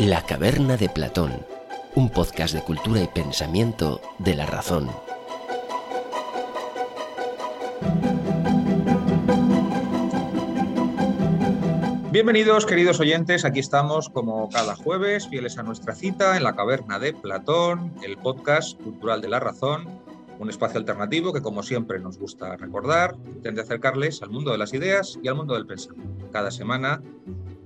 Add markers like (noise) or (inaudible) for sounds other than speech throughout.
La caverna de Platón, un podcast de cultura y pensamiento de la razón. Bienvenidos, queridos oyentes. Aquí estamos como cada jueves, fieles a nuestra cita en la caverna de Platón, el podcast cultural de la razón, un espacio alternativo que, como siempre, nos gusta recordar, intenta acercarles al mundo de las ideas y al mundo del pensamiento. Cada semana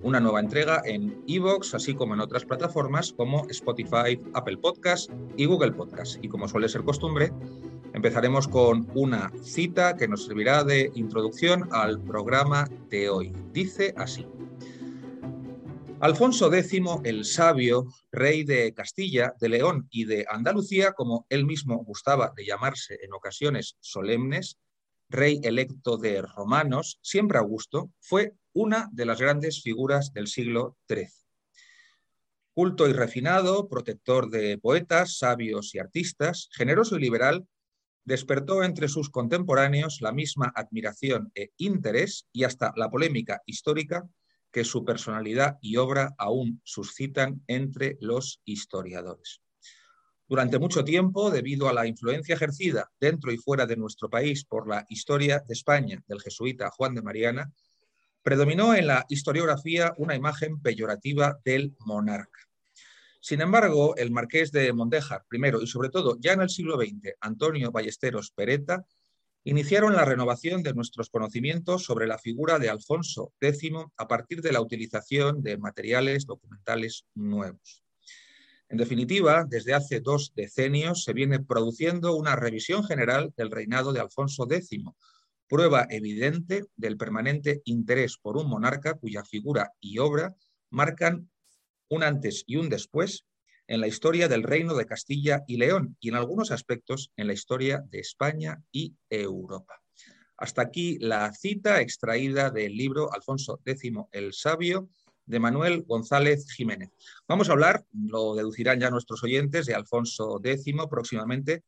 una nueva entrega en Evox, así como en otras plataformas como Spotify, Apple Podcast y Google Podcast. Y como suele ser costumbre, empezaremos con una cita que nos servirá de introducción al programa de hoy. Dice así. Alfonso X el Sabio, rey de Castilla, de León y de Andalucía, como él mismo gustaba de llamarse en ocasiones solemnes, rey electo de romanos, siempre Augusto, fue una de las grandes figuras del siglo XIII. Culto y refinado, protector de poetas, sabios y artistas, generoso y liberal, despertó entre sus contemporáneos la misma admiración e interés y hasta la polémica histórica que su personalidad y obra aún suscitan entre los historiadores. Durante mucho tiempo, debido a la influencia ejercida dentro y fuera de nuestro país por la historia de España del jesuita Juan de Mariana, predominó en la historiografía una imagen peyorativa del monarca. Sin embargo, el marqués de Mondéjar, primero y sobre todo ya en el siglo XX, Antonio Ballesteros Pereta, iniciaron la renovación de nuestros conocimientos sobre la figura de Alfonso X a partir de la utilización de materiales documentales nuevos. En definitiva, desde hace dos decenios se viene produciendo una revisión general del reinado de Alfonso X, prueba evidente del permanente interés por un monarca cuya figura y obra marcan un antes y un después en la historia del reino de Castilla y León y en algunos aspectos en la historia de España y Europa. Hasta aquí la cita extraída del libro Alfonso X el Sabio de Manuel González Jiménez. Vamos a hablar, lo deducirán ya nuestros oyentes, de Alfonso X próximamente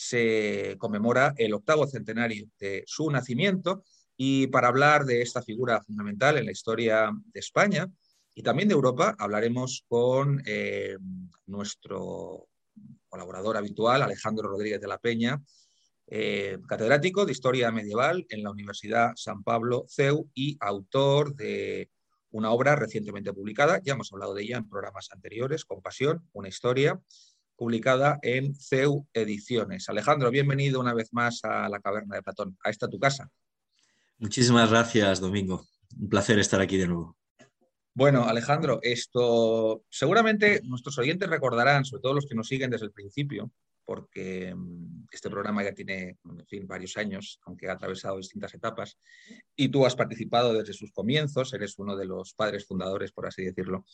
se conmemora el octavo centenario de su nacimiento. Y para hablar de esta figura fundamental en la historia de España y también de Europa hablaremos con eh, nuestro colaborador habitual, Alejandro Rodríguez de la Peña, eh, catedrático de Historia Medieval en la Universidad San Pablo CEU y autor de una obra recientemente publicada, ya hemos hablado de ella en programas anteriores, Compasión, una historia, publicada en CEU Ediciones. Alejandro, bienvenido una vez más a la Caverna de Platón, a esta tu casa. Muchísimas gracias, Domingo. Un placer estar aquí de nuevo. Bueno, Alejandro, esto seguramente nuestros oyentes recordarán, sobre todo los que nos siguen desde el principio, porque mm, este programa ya tiene, en fin, varios años, aunque ha atravesado distintas etapas, y tú has participado desde sus comienzos, eres uno de los padres fundadores, por así decirlo,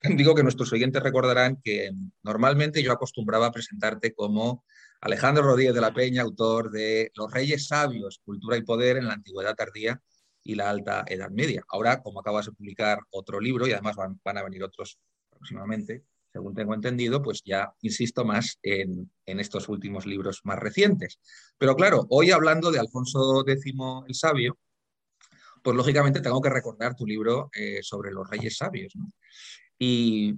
(laughs) digo que nuestros oyentes recordarán que normalmente yo acostumbraba a presentarte como Alejandro Rodríguez de la Peña, autor de Los Reyes Sabios, Cultura y Poder en la Antigüedad Tardía y la Alta Edad Media. Ahora, como acabas de publicar otro libro y además van, a venir otros próximamente, según tengo entendido, pues ya insisto más en, estos últimos libros más recientes. Pero claro, hoy hablando de Alfonso X el Sabio, pues lógicamente tengo que recordar tu libro eh, sobre los reyes sabios. Y,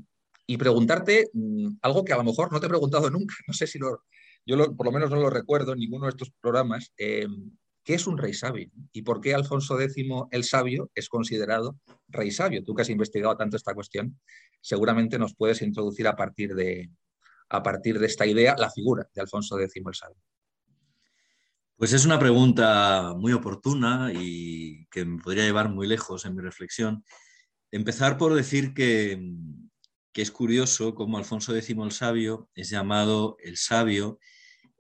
preguntarte mm, algo que a lo mejor no te he preguntado (laughs) nunca, no sé si lo, yo por lo menos no lo recuerdo en ninguno de estos programas, em, ¿qué es un rey sabio? ¿Y por qué Alfonso X el sabio es considerado rey sabio? Tú que has investigado tanto esta cuestión, seguramente nos puedes introducir a partir de, a partir de esta idea la figura de Alfonso X el sabio. Pues es una pregunta muy oportuna y que me podría llevar muy lejos en mi reflexión. Empezar por decir que, es curioso cómo Alfonso X el Sabio es llamado el Sabio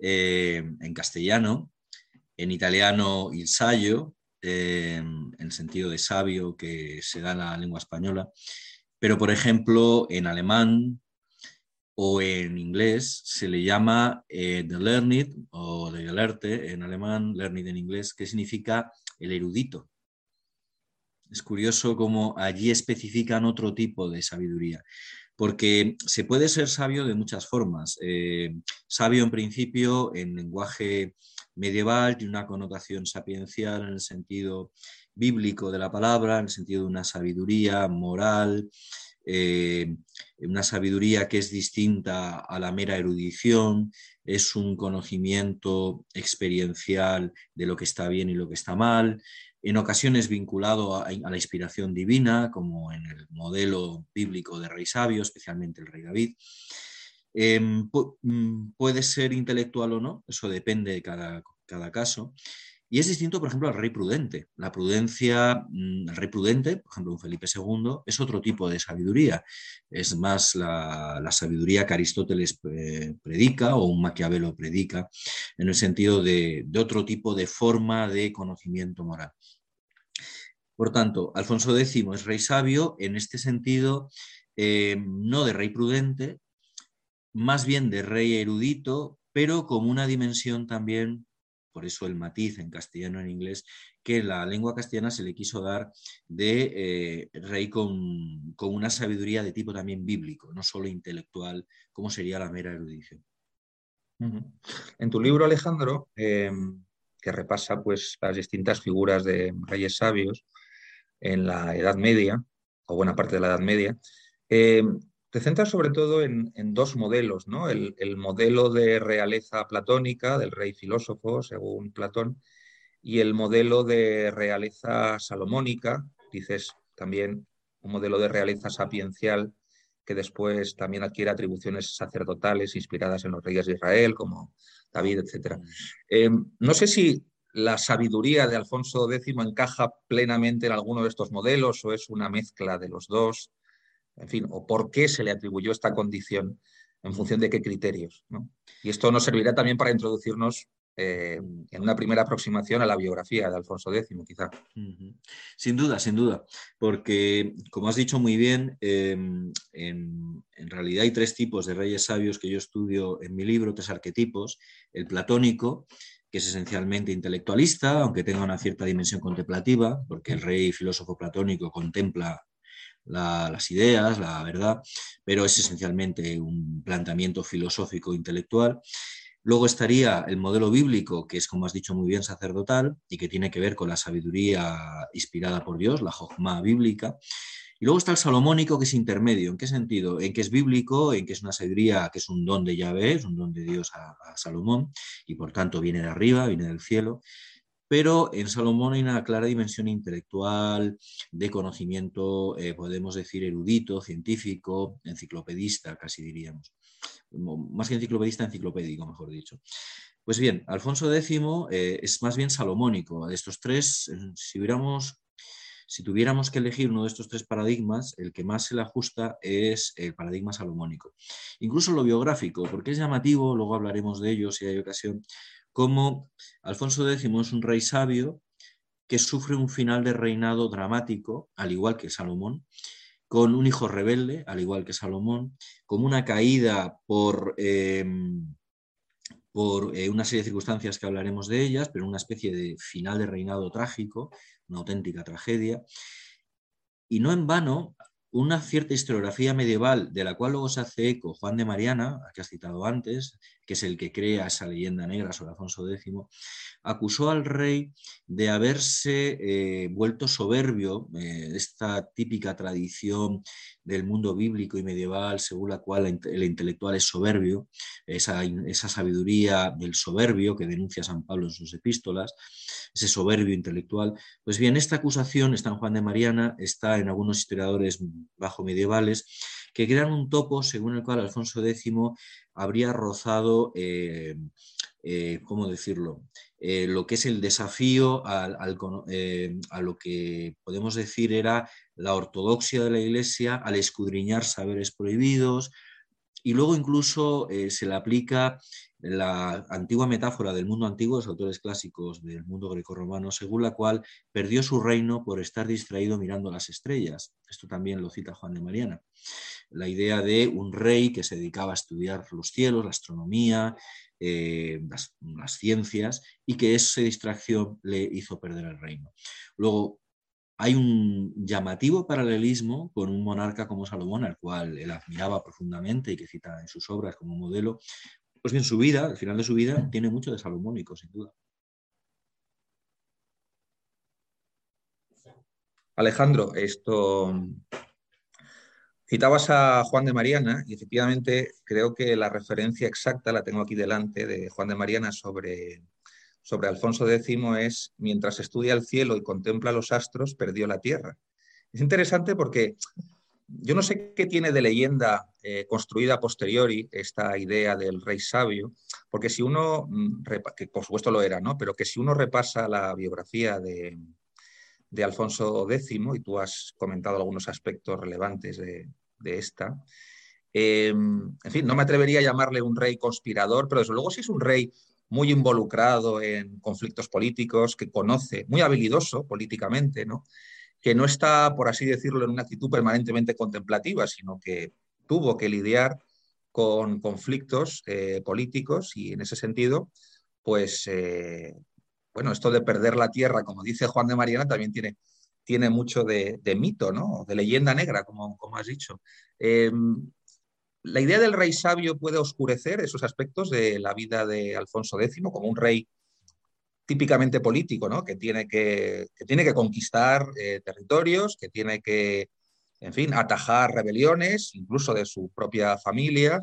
eh, en castellano, en italiano il Saggio en el sentido de sabio que se da en la lengua española, pero por ejemplo en alemán o en inglés se le llama eh, the learned o the Gelerte en alemán, learned en inglés, que significa el erudito. Es curioso cómo allí especifican otro tipo de sabiduría, porque se puede ser sabio de muchas formas. Eh, sabio en principio en lenguaje medieval tiene una connotación sapiencial en el sentido bíblico de la palabra, en el sentido de una sabiduría moral, eh, una sabiduría que es distinta a la mera erudición, es un conocimiento experiencial de lo que está bien y lo que está mal, en ocasiones vinculado a, la inspiración divina, como en el modelo bíblico de rey sabio, especialmente el rey David. Em, mm, puede ser intelectual o no, eso depende de cada, cada caso. Y es distinto, por ejemplo, al rey prudente. La prudencia, mm, el rey prudente, por ejemplo, un Felipe II, es otro tipo de sabiduría. Es más la, sabiduría que Aristóteles eh, predica o un Maquiavelo predica, en el sentido de, otro tipo de forma de conocimiento moral. Por tanto, Alfonso X es rey sabio en este sentido, eh, no de rey prudente, más bien de rey erudito, pero con una dimensión también por eso el matiz en castellano en inglés, que la lengua castellana se le quiso dar de eh, rey con, una sabiduría de tipo también bíblico, no solo intelectual, como sería la mera erudición. En tu libro, Alejandro, em, que repasa pues, las distintas figuras de reyes sabios en la Edad Media, o buena parte de la Edad Media, em, te centras sobre todo en, dos modelos, ¿no? El, modelo de realeza platónica del rey filósofo, según Platón, y el modelo de realeza salomónica, dices también un modelo de realeza sapiencial que después también adquiere atribuciones sacerdotales inspiradas en los reyes de Israel, como David, etc. Mm. Em, no sé si la sabiduría de Alfonso X encaja plenamente en alguno de estos modelos o es una mezcla de los dos en fin, o por qué se le atribuyó esta condición, en función de qué criterios. Y esto nos servirá también para introducirnos eh, en una primera aproximación a la biografía de Alfonso X, quizá. Sin duda, sin duda, porque, como has dicho muy bien, em, en, en, realidad hay tres tipos de reyes sabios que yo estudio en mi libro, tres arquetipos. El platónico, que es esencialmente intelectualista, aunque tenga una cierta dimensión contemplativa, porque el rey filósofo platónico contempla las ideas, la verdad, pero es esencialmente un planteamiento filosófico intelectual. Luego estaría el modelo bíblico, que es, como has dicho muy bien, sacerdotal y que tiene que ver con la sabiduría inspirada por Dios, la jogma bíblica. Y luego está el salomónico, que es intermedio. ¿En qué sentido? En que es bíblico, en que es una sabiduría que es un don de Yahvé, es un don de Dios a Salomón, y por tanto viene de arriba, viene del cielo pero en Salomón hay una clara dimensión intelectual, de conocimiento, eh, podemos decir, erudito, científico, enciclopedista, casi diríamos. Más que enciclopedista, enciclopédico, mejor dicho. Pues bien, Alfonso X eh, es más bien salomónico. De estos tres, eh, si, si tuviéramos que elegir uno de estos tres paradigmas, el que más se le ajusta es el paradigma salomónico. Incluso lo biográfico, porque es llamativo, luego hablaremos de ello si hay ocasión, como Alfonso X es un rey sabio que sufre un final de reinado dramático, al igual que Salomón, con un hijo rebelde, al igual que Salomón, como una caída por, em, por eh, una serie de circunstancias que hablaremos de ellas, pero una especie de final de reinado trágico, una auténtica tragedia. Y no en vano, una cierta historiografía medieval de la cual luego se hace eco Juan de Mariana, que has citado antes, que es el que crea esa leyenda negra sobre Alfonso X, acusó al rey de haberse eh, vuelto soberbio, eh, esta típica tradición del mundo bíblico y medieval según la cual el intelectual es soberbio, esa, esa sabiduría del soberbio que denuncia San Pablo en sus epístolas, ese soberbio intelectual. Pues bien, esta acusación está en Juan de Mariana, está en algunos historiadores bajo medievales, que crean un topo según el cual Alfonso X habría rozado, eh, eh, ¿cómo decirlo?, eh, lo que es el desafío a lo que podemos decir era la ortodoxia de la Iglesia al escudriñar saberes prohibidos, y luego incluso se le aplica la antigua metáfora del mundo antiguo, los autores clásicos del mundo grecorromano, según la cual perdió su reino por estar distraído mirando las estrellas. Esto también lo cita Juan de Mariana. La idea de un rey que se dedicaba a estudiar los cielos, la astronomía, eh, las, las, ciencias, y que esa distracción le hizo perder el reino. Luego, hay un llamativo paralelismo con un monarca como Salomón, al cual él admiraba profundamente y que cita en sus obras como modelo, pues bien, su vida, al final de su vida, tiene mucho de salomónico, sin duda. Alejandro, esto citabas a Juan de Mariana y efectivamente creo que la referencia exacta la tengo aquí delante de Juan de Mariana sobre, sobre Alfonso X es mientras estudia el cielo y contempla los astros, perdió la tierra. Es interesante porque yo no sé qué tiene de leyenda eh, construida a posteriori esta idea del rey sabio, porque si uno, mm, que por supuesto lo era, ¿no? pero que si uno repasa la biografía de, Alfonso X, y tú has comentado algunos aspectos relevantes de, esta, em, en fin, no me atrevería a llamarle un rey conspirador, pero desde luego sí es un rey muy involucrado en conflictos políticos, que conoce, muy habilidoso políticamente, ¿no? Que no está, por así decirlo, en una actitud permanentemente contemplativa, sino que tuvo que lidiar con conflictos eh, políticos y en ese sentido, pues, eh, bueno, esto de perder la tierra, como dice Juan de Mariana, también tiene, tiene mucho de, mito, ¿no? De leyenda negra, como, como has dicho. Em, la idea del rey sabio puede oscurecer esos aspectos de la vida de Alfonso X como un rey típicamente político, ¿no? que, tiene que, tiene que conquistar eh, territorios, que tiene que, en fin, atajar rebeliones, incluso de su propia familia,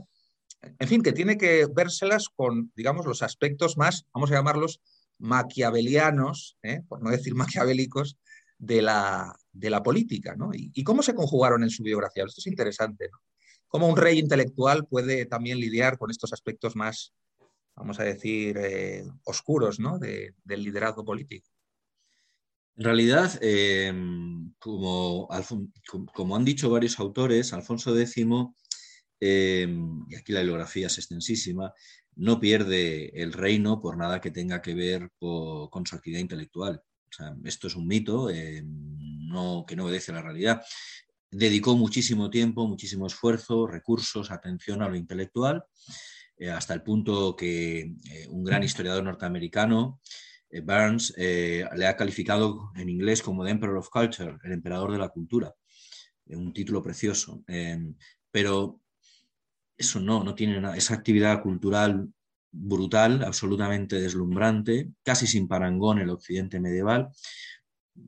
en fin, que tiene que vérselas con, digamos, los aspectos más, vamos a llamarlos, maquiavelianos, ¿eh? por no decir (laughs) maquiavélicos, de la, de la política. ¿no? Y, cómo se conjugaron en su biografía? Esto es interesante. ¿no? Cómo un rey intelectual puede también lidiar con estos aspectos más vamos a decir, eh, oscuros ¿no? del liderazgo político. En realidad, em, como, han dicho varios autores, Alfonso X, em, y aquí la bibliografía es extensísima, no pierde el reino por nada que tenga que ver con, su actividad intelectual. esto es un mito que no obedece a la realidad. Dedicó muchísimo tiempo, muchísimo esfuerzo, recursos, atención a lo intelectual eh, hasta el punto que eh, un gran historiador norteamericano, eh, Burns, le ha calificado en inglés como The Emperor of Culture, el emperador de la cultura. un título precioso. Em, pero eso no, no tiene nada. Esa actividad cultural brutal, absolutamente deslumbrante, casi sin parangón en el occidente medieval,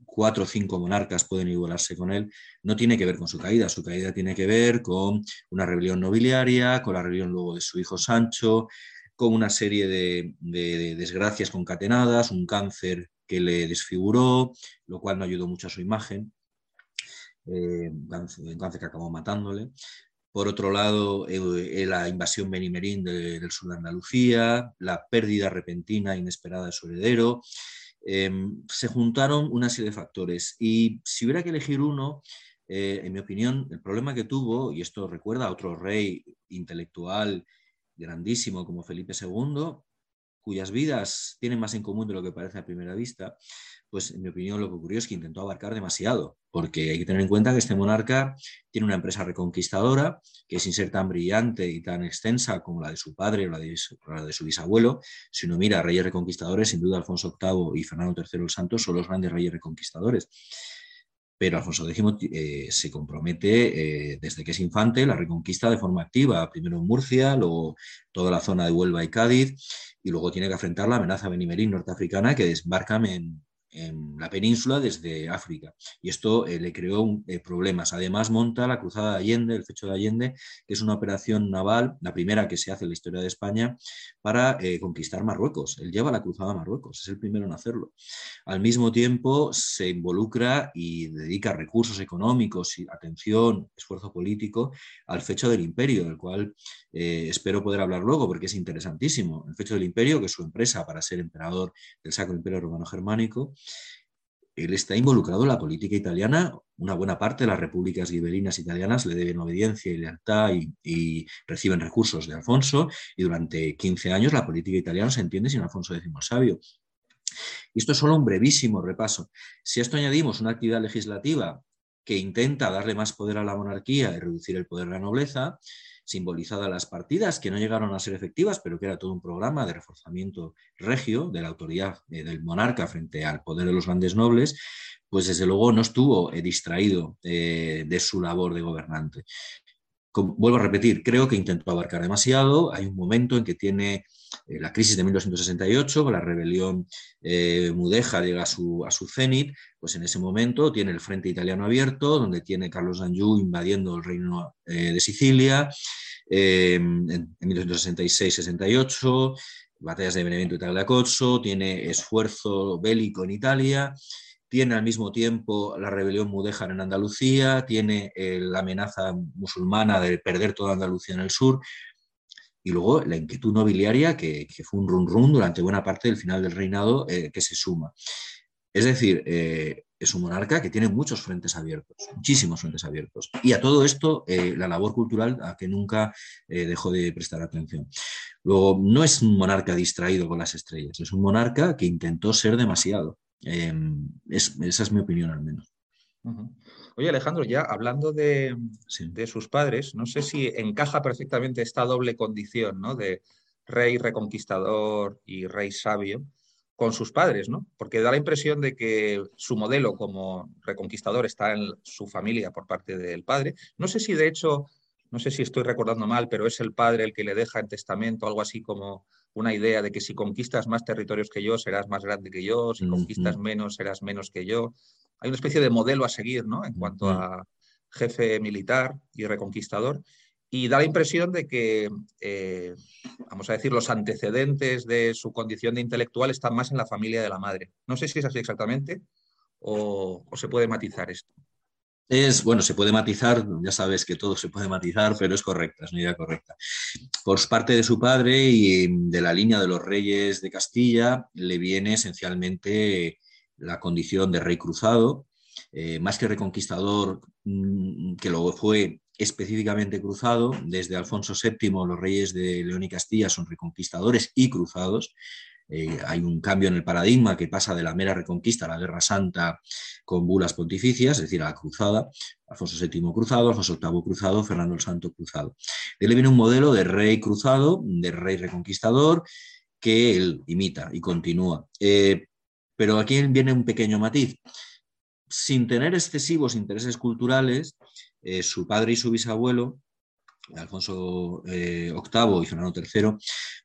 cuatro o cinco monarcas pueden igualarse con él, no tiene que ver con su caída. Su caída tiene que ver con una rebelión nobiliaria, con la rebelión luego de su hijo Sancho, con una serie de, desgracias concatenadas, un cáncer que le desfiguró, lo cual no ayudó mucho a su imagen, eh, cáncer que acabó matándole. Por otro lado, eh, la invasión benimerín del sur de Andalucía, la pérdida repentina e inesperada de su heredero, Em, se juntaron una serie de factores. Y si hubiera que elegir uno, eh, en mi opinión, el problema que tuvo, y esto recuerda a otro rey intelectual grandísimo como Felipe II, cuyas vidas tienen más en común de lo que parece a primera vista, pues en mi opinión lo que ocurrió es que intentó abarcar demasiado, porque hay que tener en cuenta que este monarca tiene una empresa reconquistadora que sin ser tan brillante y tan extensa como la de su padre o la de su, bisabuelo, si uno mira reyes reconquistadores, sin duda Alfonso VIII y Fernando III el Santo son los grandes reyes reconquistadores. Pero Alfonso X eh, se compromete eh, desde que es infante la reconquista de forma activa, primero en Murcia, luego toda la zona de Huelva y Cádiz, y luego tiene que afrontar la amenaza benimerín norteafricana que desbarca en, en la península desde África. Y esto eh, le creó eh, problemas. Además, monta la Cruzada de Allende, el Fecho de Allende, que es una operación naval, la primera que se hace en la historia de España, para eh, conquistar Marruecos. Él lleva la Cruzada a Marruecos, es el primero en hacerlo. Al mismo tiempo, se involucra y dedica recursos económicos, y atención, esfuerzo político al Fecho del Imperio, del cual espero poder hablar luego porque es interesantísimo. El Fecho del Imperio, que es su empresa para ser emperador del Sacro Imperio Romano Germánico, él está involucrado en la política italiana. Una buena parte de las repúblicas gibelinas italianas le deben obediencia y lealtad y, reciben recursos de Alfonso. Y durante 15 años la política italiana se entiende sin Alfonso X. Y esto es solo un brevísimo repaso. Si a esto añadimos una actividad legislativa que intenta darle más poder a la monarquía y reducir el poder de la nobleza, simbolizada las partidas, que no llegaron a ser efectivas, pero que era todo un programa de reforzamiento regio de la autoridad eh, del monarca frente al poder de los grandes nobles, pues desde luego no estuvo eh, distraído eh, de su labor de gobernante. Vuelvo a repetir, creo que intentó abarcar demasiado. Hay un momento en que tiene la crisis de 1268, con la rebelión mudeja llega a su, a su cenit, pues en ese momento tiene el frente italiano abierto, donde tiene Carlos D'Anjou invadiendo el reino de Sicilia, en, en 1266-68, batallas de Benevento y Tagliacozzo, tiene esfuerzo bélico en Italia, tiene al mismo tiempo la rebelión mudéjar en Andalucía, tiene eh, la amenaza musulmana de perder toda Andalucía en el sur, y luego la inquietud nobiliaria, que, fue un run run durante buena parte del final del reinado, eh, que se suma. Es decir, eh, es un monarca que tiene muchos frentes abiertos, muchísimos frentes abiertos. Y a todo esto, la labor cultural a que nunca dejó de prestar atención. Luego, no es un monarca distraído con las estrellas, es un monarca que intentó ser demasiado. Em, esa es mi opinión al menos. Oye, Alejandro, ya hablando de, de, sus padres, no sé si encaja perfectamente esta doble condición ¿no? de rey reconquistador y rey sabio con sus padres, ¿no? Porque da la impresión de que su modelo como reconquistador está en su familia por parte del padre. No sé si de hecho, no sé si estoy recordando mal, pero es el padre el que le deja en testamento algo así como una idea de que si conquistas más territorios que yo, serás más grande que yo, si conquistas menos, serás menos que yo. Hay una especie de modelo a seguir, ¿no? En cuanto a jefe militar y reconquistador. Y da la impresión de que, eh, vamos a decir, los antecedentes de su condición de intelectual están más en la familia de la madre. No sé si es así exactamente o, se puede matizar esto. Es, bueno, se puede matizar, ya sabes que todo se puede matizar, pero es correcta, es una idea correcta. Por parte de su padre y de la línea de los reyes de Castilla, le viene esencialmente la condición de rey cruzado, eh, más que reconquistador, mm, que lo fue específicamente cruzado. Desde Alfonso VII, los reyes de León y Castilla son reconquistadores y cruzados. Eh, hay un cambio en el paradigma que pasa de la mera reconquista a la Guerra Santa con bulas pontificias, es decir, a la cruzada. Alfonso VII cruzado, Alfonso VIII cruzado, Fernando el Santo cruzado. De él viene un modelo de rey cruzado, de rey reconquistador, que él imita y continúa. Eh, pero aquí viene un pequeño matiz. Sin tener excesivos intereses culturales, eh, su padre y su bisabuelo, Alfonso VIII eh, y Fernando III,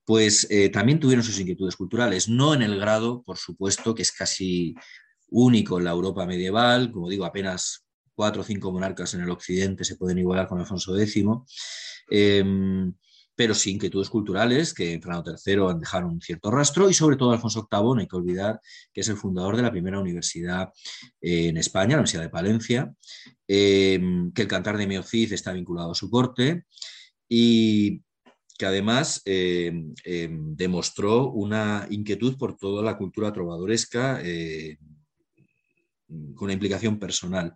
pues eh, también tuvieron sus inquietudes culturales, no en el grado, por supuesto, que es casi único en la Europa medieval, como digo, apenas cuatro o cinco monarcas en el occidente se pueden igualar con Alfonso X, pero sí inquietudes culturales que en Fernando III dejaron un cierto rastro y sobre todo Alfonso VIII, no hay que olvidar que es el fundador de la primera universidad eh, en España, la Universidad de Palencia, em, que el cantar de Meocid está vinculado a su corte y que además em, em, demostró una inquietud por toda la cultura trovadoresca eh, con una implicación personal.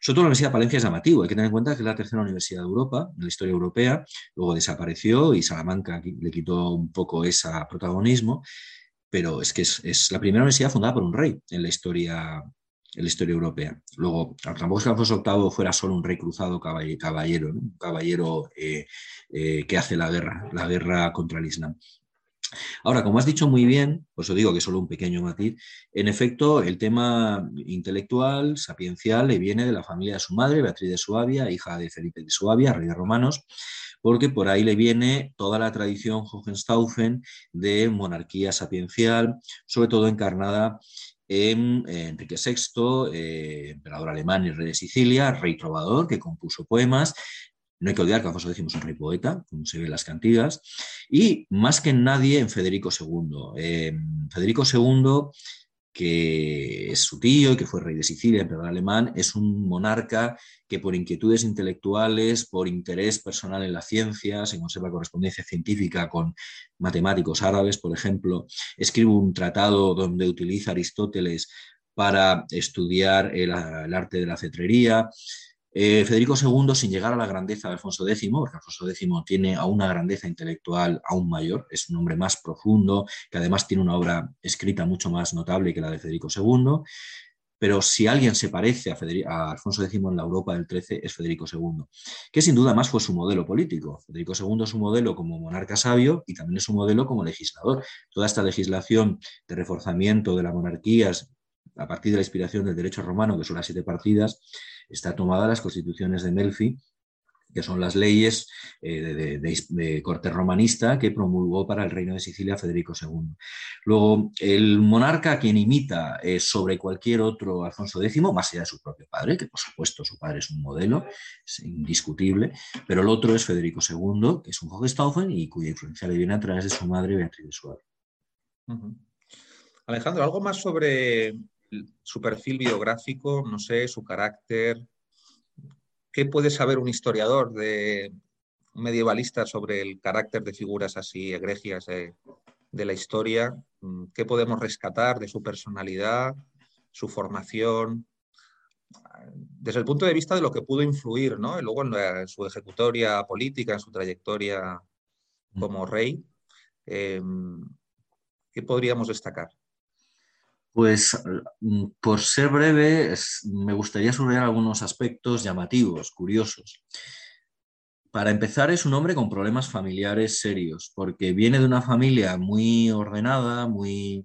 Sobre todo la Universidad de Palencia es llamativo. Hay que tener en cuenta que es la tercera universidad de Europa, en la historia europea, luego desapareció y Salamanca le quitó un poco ese protagonismo, pero es que es, la primera universidad fundada por un rey en la historia en la historia europea. Luego, tampoco es que Alfonso VIII fuera solo un rey cruzado caballero, un caballero eh, eh, que hace la guerra, la guerra contra el Islam. Ahora, como has dicho muy bien, pues os digo que solo un pequeño matiz, en efecto, el tema intelectual, sapiencial, le viene de la familia de su madre, Beatriz de Suabia, hija de Felipe de Suabia, rey de romanos, porque por ahí le viene toda la tradición Hohenstaufen de monarquía sapiencial, sobre todo encarnada en, Enrique VI, eh, emperador alemán y rey de Sicilia, rey trovador que compuso poemas, no hay que olvidar que Alfonso X es un rey poeta, como se ve en las cantigas, y más que en nadie en Federico II. Eh, Federico II, que es su tío y que fue rey de Sicilia, emperador alemán, es un monarca que por inquietudes intelectuales, por interés personal en la ciencia, se conserva correspondencia científica con matemáticos árabes, por ejemplo, escribe un tratado donde utiliza Aristóteles para estudiar el, arte de la cetrería. Eh, Federico II, sin llegar a la grandeza de Alfonso X, porque Alfonso X tiene a una grandeza intelectual aún mayor, es un hombre más profundo, que además tiene una obra escrita mucho más notable que la de Federico II, pero si alguien se parece a, Alfonso X en la Europa del XIII es Federico II, que sin duda más fue su modelo político. Federico II es un modelo como monarca sabio y también es un modelo como legislador. Toda esta legislación de reforzamiento de las monarquías a partir de la inspiración del derecho romano, que son las siete partidas, está tomada las constituciones de Melfi que son las leyes eh, de, corte romanista que promulgó para el reino de Sicilia Federico II. Luego, el monarca quien imita sobre cualquier otro Alfonso X, más allá de su propio padre, que por supuesto su padre es un modelo, es indiscutible, pero el otro es Federico II, que es un Hohenstaufen y cuya influencia le viene a través de su madre Beatriz de Suárez. Alejandro, algo más sobre su perfil biográfico, no sé, su carácter, ¿Qué puede saber un historiador de medievalista sobre el carácter de figuras así egregias de, la historia? Mm, ¿Qué podemos rescatar de su personalidad, su formación? Desde el punto de vista de lo que pudo influir, ¿no? luego en, su ejecutoria política, en su trayectoria como rey, em, ¿qué podríamos destacar? Pues mm, por ser breve, me gustaría subrayar algunos aspectos llamativos, curiosos. Para empezar, es un hombre con problemas familiares serios, porque viene de una familia muy ordenada, muy,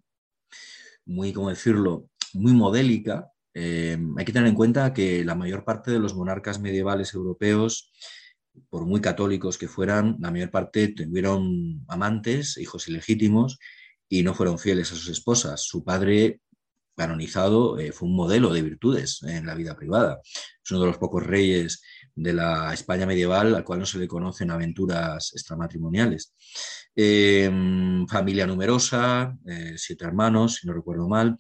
muy ¿cómo decirlo?, muy modélica. Eh, hay que tener en cuenta que la mayor parte de los monarcas medievales europeos, por muy católicos que fueran, la mayor parte tuvieron amantes, hijos ilegítimos, y no fueron fieles a sus esposas. Su padre canonizado eh, fue un modelo de virtudes en la vida privada. Es uno de los pocos reyes de la España medieval al cual no se le conocen aventuras extramatrimoniales. Em, familia numerosa, eh, siete hermanos, si no recuerdo mal,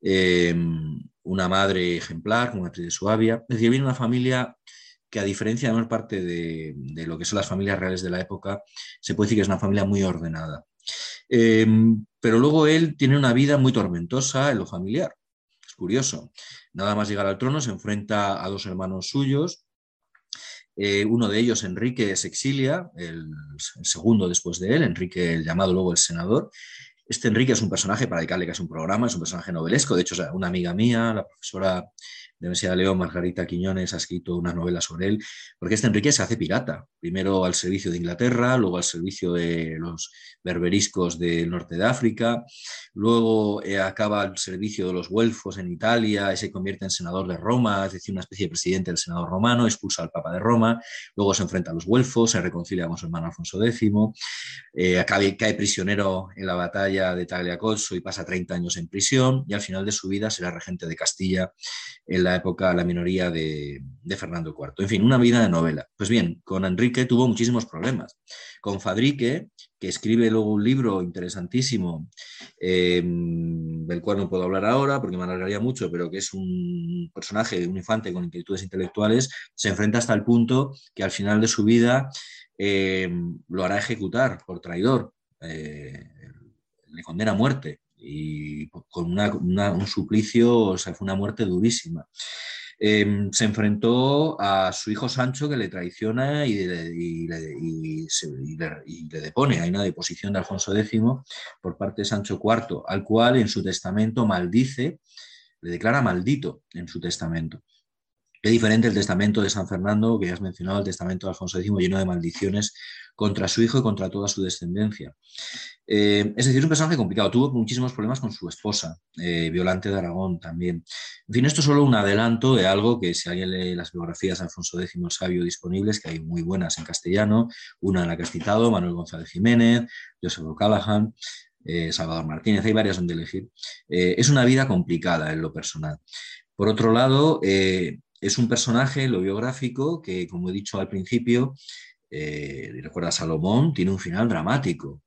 em, una madre ejemplar, una actriz de Suabia. Es decir, viene una familia que a diferencia de parte de, lo que son las familias reales de la época, se puede decir que es una familia muy ordenada. Em, pero luego él tiene una vida muy tormentosa en lo familiar. Es curioso. Nada más llegar al trono se enfrenta a dos hermanos suyos. Eh, uno de ellos, Enrique, se exilia, el, segundo después de él, Enrique, el llamado luego el senador. Este Enrique es un personaje para dedicarle casi un programa, es un personaje novelesco. De hecho, una amiga mía, la profesora de Universidad de León, Margarita Quiñones, ha escrito una novela sobre él, porque este Enrique se hace pirata, primero al servicio de Inglaterra, luego al servicio de los berberiscos del norte de África, luego eh, acaba al servicio de los güelfos en Italia y se convierte en senador de Roma, es decir, una especie de presidente del Senado romano, expulsa al Papa de Roma, luego se enfrenta a los güelfos, se reconcilia con su hermano Alfonso X, eh, cae, prisionero en la batalla de Tagliacozzo y pasa 30 años en prisión y al final de su vida será regente de Castilla en la época, la minoría de, Fernando IV. En fin, una vida de novela. Pues bien, con Enrique tuvo muchísimos problemas. Con Fadrique, que escribe luego un libro interesantísimo, em, del cual no puedo hablar ahora porque me alargaría mucho, pero que es un personaje, un infante con inquietudes intelectuales, se enfrenta hasta el punto que al final de su vida em, lo hará ejecutar por traidor. Eh, le condena a muerte y con un suplicio, o sea, fue una muerte durísima. Em, se enfrentó a su hijo Sancho que le traiciona y, le, depone. Hay una deposición de Alfonso X por parte de Sancho IV, al cual en su testamento maldice, le declara maldito en su testamento. Qué diferente el testamento de San Fernando, que ya has mencionado, el testamento de Alfonso X lleno de maldiciones contra su hijo y contra toda su descendencia. Eh, es decir, un personaje complicado. Tuvo muchísimos problemas con su esposa, eh, Violante de Aragón también. En fin, esto es solo un adelanto de algo que si alguien lee las biografías de Alfonso X Sabio disponibles, que hay muy buenas en castellano, una en la que has citado, Manuel González Jiménez, Joseph O'Callaghan, eh, Salvador Martínez, hay varias donde elegir. es una vida complicada en lo personal. Por otro lado, es un personaje, lo biográfico, que como he dicho al principio, recuerda Salomón, tiene un final dramático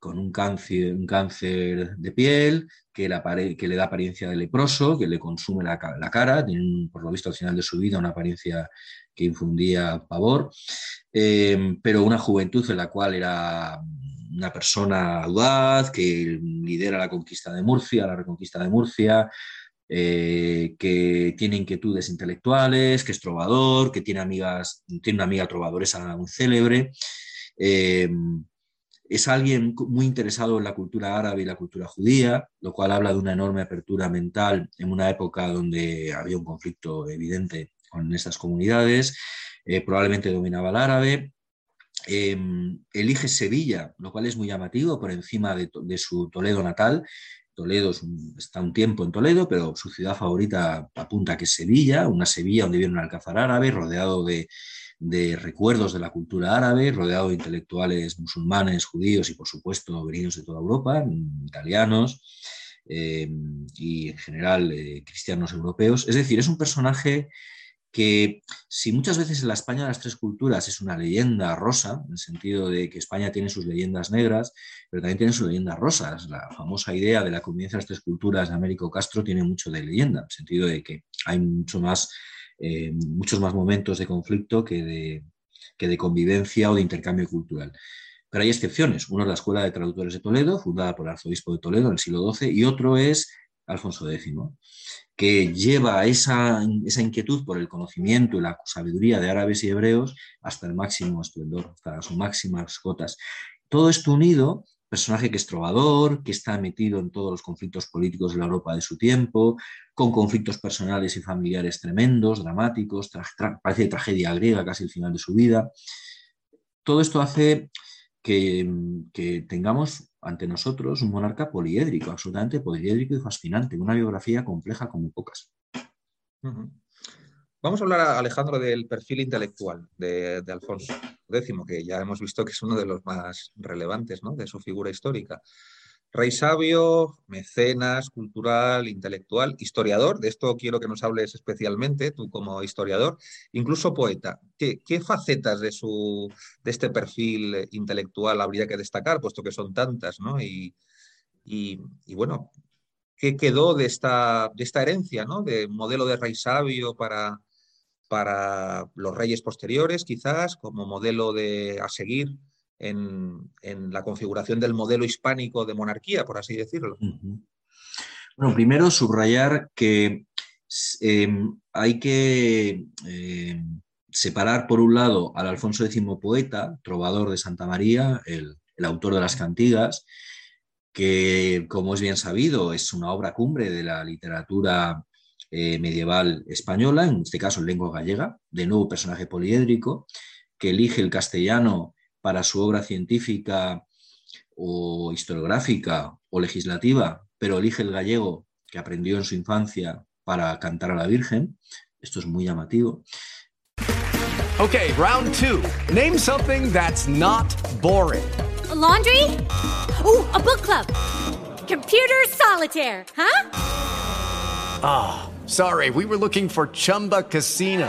con un cáncer, de piel que, le da apariencia de leproso, que le consume la, cara, tiene, por lo visto al final de su vida una apariencia que infundía pavor, eh, pero una juventud en la cual era una persona audaz, que lidera la conquista de Murcia, la reconquista de Murcia, eh, que tiene inquietudes intelectuales, que es trovador, que tiene amigas, tiene una amiga trovadoresa muy célebre. Eh, es alguien muy interesado en la cultura árabe y la cultura judía, lo cual habla de una enorme apertura mental en una época donde había un conflicto evidente con estas comunidades. Eh, probablemente dominaba el árabe. elige Sevilla, lo cual es muy llamativo por encima de su Toledo natal, Toledo está un tiempo en Toledo, pero su ciudad favorita apunta que es Sevilla, una Sevilla donde viene un alcázar árabe, rodeado de, recuerdos de la cultura árabe, rodeado de intelectuales musulmanes, judíos y por supuesto venidos de toda Europa, italianos eh, y en general eh, cristianos europeos. Es decir, es un personaje que si muchas veces en la España de las tres culturas es una leyenda rosa, en el sentido de que España tiene sus leyendas negras, pero también tiene sus leyendas rosas. La famosa idea de la convivencia de las tres culturas de Américo Castro tiene mucho de leyenda, en el sentido de que hay más, eh, muchos más momentos de conflicto que de, que de convivencia o de intercambio cultural. Pero hay excepciones. Uno es la Escuela de Traductores de Toledo, fundada por el arzobispo de Toledo en el siglo XII, y otro es Alfonso X que lleva esa, esa inquietud por el conocimiento y la sabiduría de árabes y hebreos hasta el máximo esplendor, hasta sus máximas cotas. Todo esto unido personaje que es trovador, que está metido en todos los conflictos políticos de la Europa de su tiempo, con conflictos personales y familiares tremendos, dramáticos, parece tragedia griega casi el final de su vida. Todo esto hace que, tengamos ante nosotros un monarca poliédrico, absolutamente poliédrico y fascinante, una biografía compleja como pocas. Vamos a hablar, Alejandro, del perfil intelectual de, Alfonso X, que ya hemos visto que es uno de los más relevantes de su figura histórica. Rey sabio, mecenas, cultural, intelectual, historiador, de esto quiero que nos hables especialmente, tú como historiador, incluso poeta. ¿Qué, facetas de, su, de este perfil intelectual habría que destacar, puesto que son tantas, ¿no? Y, bueno, ¿qué quedó de esta, de esta herencia, ¿no? De modelo de rey sabio para, para los reyes posteriores, quizás, como modelo de, a seguir en, la configuración del modelo hispánico de monarquía, por así decirlo. Bueno, primero subrayar que em, hay que em, separar por un lado al Alfonso X poeta, trovador de Santa María, el, autor de las cantigas, que como es bien sabido es una obra cumbre de la literatura eh, medieval española, en este caso en lengua gallega, de nuevo personaje poliédrico, que elige el castellano para su obra científica o historiográfica o legislativa, pero elige el gallego que aprendió en su infancia para cantar a la Virgen. Esto es muy llamativo. Okay, round two. Name something that's not boring. laundry? Oh, a book club. Computer solitaire, huh? Ah, sorry, we were looking for Chumba Casino.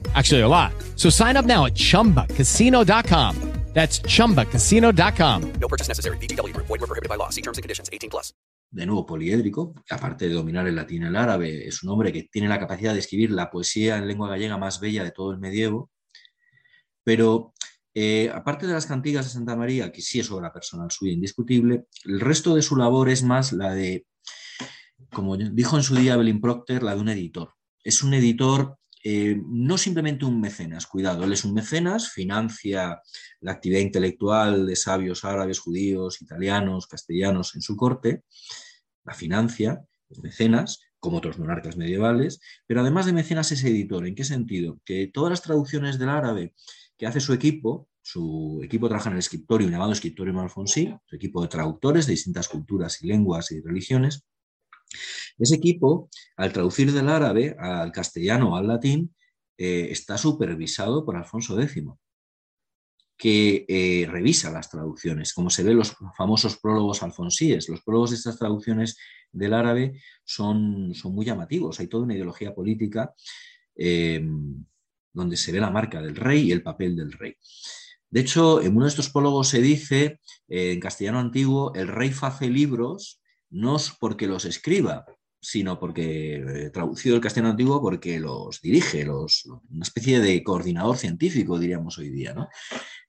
Actually, a lot. So sign up now at chumbacasino.com. That's chumbacasino.com. No purchase necessary. Void were prohibited by law. See terms and conditions 18 plus. De nuevo, poliédrico, aparte de dominar el latín y el árabe, es un hombre que tiene la capacidad de escribir la poesía en lengua gallega más bella de todo el medievo. Pero eh, aparte de las cantigas de Santa María, que sí es obra personal suya indiscutible, el resto de su labor es más la de, como dijo en su día Belin Procter, la de un editor. Es un editor, eh, no simplemente un mecenas, cuidado, él es un mecenas, financia la actividad intelectual de sabios árabes, judíos, italianos, castellanos en su corte, la financia, es mecenas, como otros monarcas medievales, pero además de mecenas es editor. ¿En qué sentido? Que todas las traducciones del árabe que hace su equipo, su equipo trabaja en el escritorio llamado Escritorio Malfonsí, su equipo de traductores de distintas culturas y lenguas y religiones. Ese equipo, al traducir del árabe al castellano o al latín, eh, está supervisado por Alfonso X, que eh, revisa las traducciones, como se ve los famosos prólogos alfonsíes. Los prólogos de estas traducciones del árabe son, muy llamativos. Hay toda una ideología política eh, donde se ve la marca del rey y el papel del rey. De hecho, en uno de estos prólogos se dice, eh, en castellano antiguo, el rey hace libros no porque los escriba, sino porque, eh, traducido el castellano antiguo, porque los dirige, los, una especie de coordinador científico, diríamos hoy día. ¿no?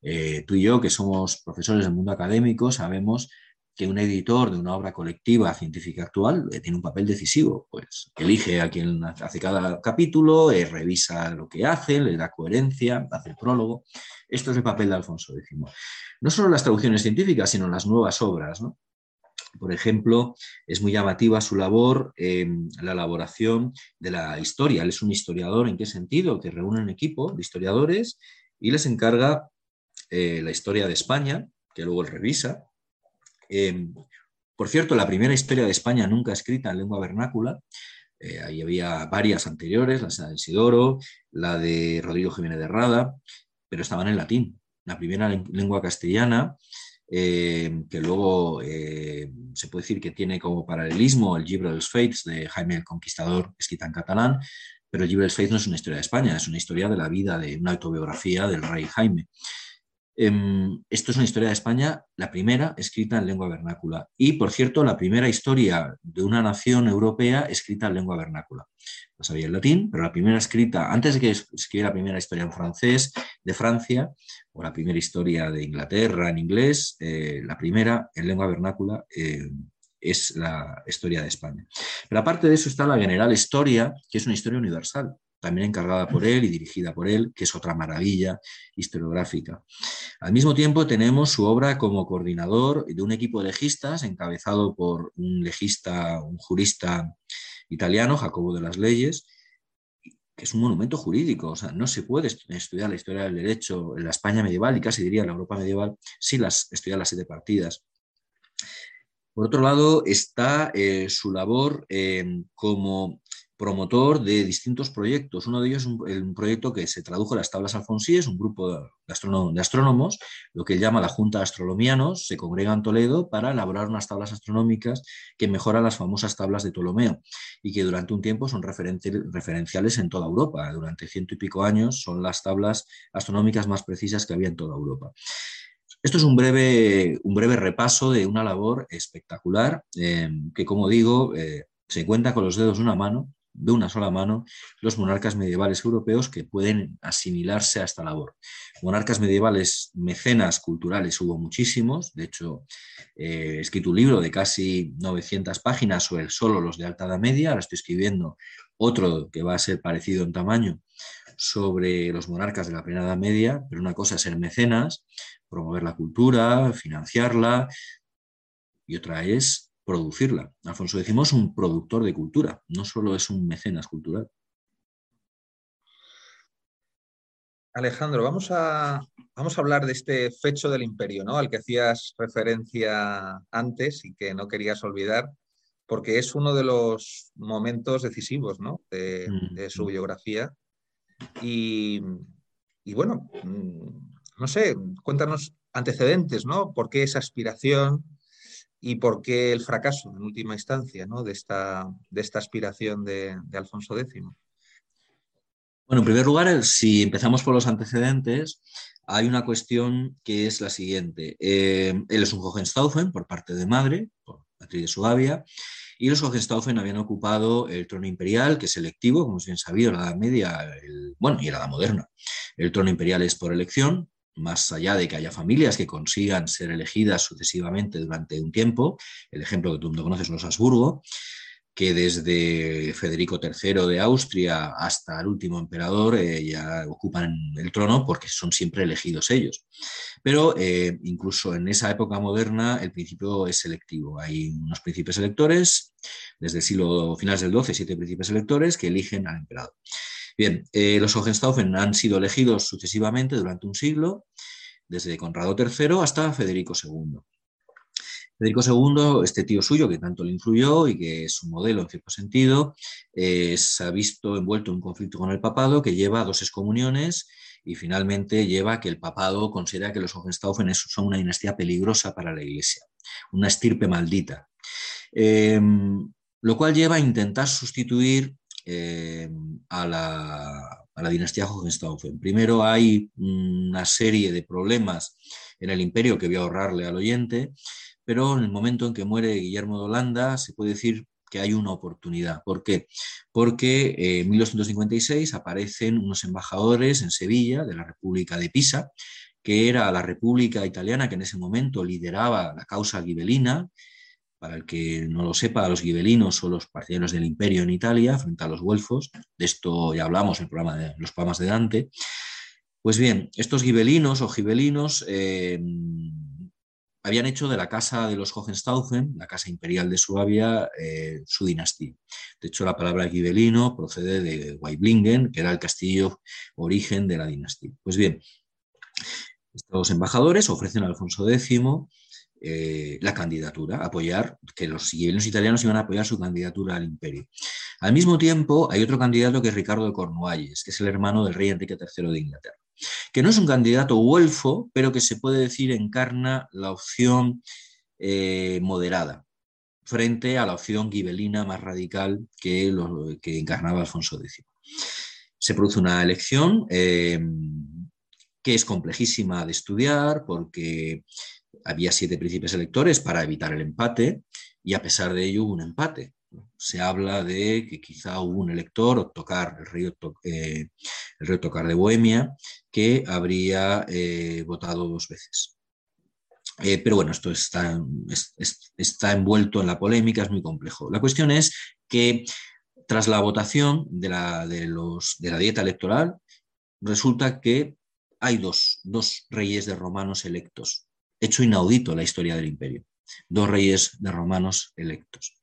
Eh, tú y yo, que somos profesores del mundo académico, sabemos que un editor de una obra colectiva científica actual eh, tiene un papel decisivo, pues elige a quien hace cada capítulo, revisa lo que hace, le da coherencia, hace el prólogo. Esto es el papel de Alfonso X. No solo las traducciones científicas, sino las nuevas obras. ¿no? Por ejemplo, es muy llamativa su labor en la elaboración de la historia. Él es un historiador, ¿en qué sentido? Que reúne un equipo de historiadores y les encarga eh, la historia de España, que luego él revisa. Em, por cierto, la primera historia de España nunca escrita en lengua vernácula. Eh, ahí había varias anteriores, la de Isidoro, la de Rodrigo Jiménez de Rada, pero estaban en latín. La primera lengua castellana eh, que luego eh, se puede decir que tiene como paralelismo el libro de los Fates de Jaime el Conquistador, escrita en catalán, pero el libro de los Fates no es una historia de España, es una historia de la vida, de una autobiografía del rey Jaime. Em, esto es una historia de España, la primera escrita en lengua vernácula. Y, por cierto, la primera historia de una nación europea escrita en lengua vernácula. Sabía el latín, pero la primera escrita, antes de que escribiera la primera historia en francés de Francia, o la primera historia de Inglaterra en inglés, eh, la primera en lengua vernácula eh, es la historia de España. Pero aparte de eso está la General Historia, que es una historia universal también encargada por él y dirigida por él, que es otra maravilla historiográfica. Al mismo tiempo tenemos su obra como coordinador de un equipo de legistas encabezado por un legista, un jurista italiano, Jacobo de las Leyes, que es un monumento jurídico. O sea, no se puede estudiar la historia del derecho en la España medieval y casi diría la Europa medieval sin las, estudiar las siete partidas. Por otro lado, está eh, su labor eh, como promotor de distintos proyectos. Uno de ellos es un, proyecto que se tradujo en las tablas alfonsíes, un grupo de, astrónomos, lo que él llama la Junta de Astrolomianos, se congrega en Toledo para elaborar unas tablas astronómicas que mejoran las famosas tablas de Ptolomeo y que durante un tiempo son referenciales en toda Europa. Durante ciento y pico años son las tablas astronómicas más precisas que había en toda Europa. Esto es un breve, un breve repaso de una labor espectacular eh, que, como digo, eh, se cuenta con los dedos de una mano de una sola mano los monarcas medievales europeos que pueden asimilarse a esta labor. Monarcas medievales mecenas culturales hubo muchísimos, de hecho eh, he escrito un libro de casi 900 páginas sobre solo los de alta edad media, ahora estoy escribiendo otro que va a ser parecido en tamaño sobre los monarcas de la plena edad media, pero una cosa es ser mecenas, promover la cultura, financiarla, y otra es producirla. Alfonso X es un productor de cultura, no solo es un mecenas cultural. Alejandro, vamos a, vamos a hablar de este fecho del imperio, ¿no? Al que hacías referencia antes y que no querías olvidar, porque es uno de los momentos decisivos ¿no? de, mm, su mm. biografía. Y, y, bueno, mm, no sé, cuéntanos antecedentes, ¿no? ¿Por qué esa aspiración? Y por qué el fracaso, en última instancia, ¿no? de, esta, de esta aspiración de, Alfonso X. Bueno, en primer lugar, si empezamos por los antecedentes, hay una cuestión que es la siguiente. Eh, él es un Hohenstaufen por parte de madre, por matriz de Suabia, y los Hohenstaufen habían ocupado el trono imperial, que es electivo, como es bien sabido, la Edad Media, bueno, y la Edad Moderna. El trono imperial es por elección, más allá de que haya familias que consigan ser elegidas sucesivamente durante un tiempo, el ejemplo que tú no conoces, los Habsburgo, que desde Federico III de Austria hasta el último emperador eh, ya ocupan el trono porque son siempre elegidos ellos. Pero eh, incluso en esa época moderna el principio es selectivo. Hay unos príncipes electores, desde el siglo finales del XII, siete príncipes electores que eligen al emperador. Bien, eh, los Hohenstaufen han sido elegidos sucesivamente durante un siglo, desde Conrado III hasta Federico II. Federico II, este tío suyo que tanto le influyó y que es un modelo en cierto sentido, eh, se ha visto envuelto en un conflicto con el papado que lleva a dos excomuniones y finalmente lleva a que el papado considera que los Hohenstaufen son una dinastía peligrosa para la Iglesia, una estirpe maldita. Em, lo cual lleva a intentar sustituir em, a, la, a, la, dinastía Hohenstaufen. Primero hay una serie de problemas en el imperio que voy a ahorrarle al oyente, pero en el momento en que muere Guillermo de Holanda se puede decir que hay una oportunidad. ¿Por qué? Porque eh, en 1256 aparecen unos embajadores en Sevilla de la República de Pisa, que era la República Italiana que en ese momento lideraba la causa gibelina. Para el que no lo sepa, los gibelinos son los partidarios del imperio en Italia frente a los güelfos. De esto ya hablamos en el programa de los programas de Dante. Pues bien, estos gibelinos o gibelinos eh, habían hecho de la casa de los Hohenstaufen, la casa imperial de Suabia, eh, su dinastía. De hecho, la palabra gibelino procede de Waiblingen, que era el castillo origen de la dinastía. Pues bien, estos embajadores ofrecen a Alfonso X eh, la candidatura, apoyar, que los gibelinos italianos iban a apoyar su candidatura al imperio. Al mismo tiempo, hay otro candidato que es Ricardo de Cornualles, que es el hermano del rey Enrique III de Inglaterra que no es un candidato huelfo, pero que se puede decir encarna la opción eh, moderada frente a la opción gibelina más radical que, que encarnaba Alfonso X. Se produce una elección eh, que es complejísima de estudiar porque había siete príncipes electores para evitar el empate y a pesar de ello hubo un empate. Se habla de que quizá hubo un elector, Ottokar, el rey, eh, el de Bohemia, que habría eh, votado dos veces. Eh, pero bueno, esto está, está envuelto en la polémica, es muy complejo. La cuestión es que tras la votación de la, de los, de la dieta electoral, resulta que hay dos, dos reyes de romanos electos, hecho inaudito en la historia del imperio, dos reyes de romanos electos.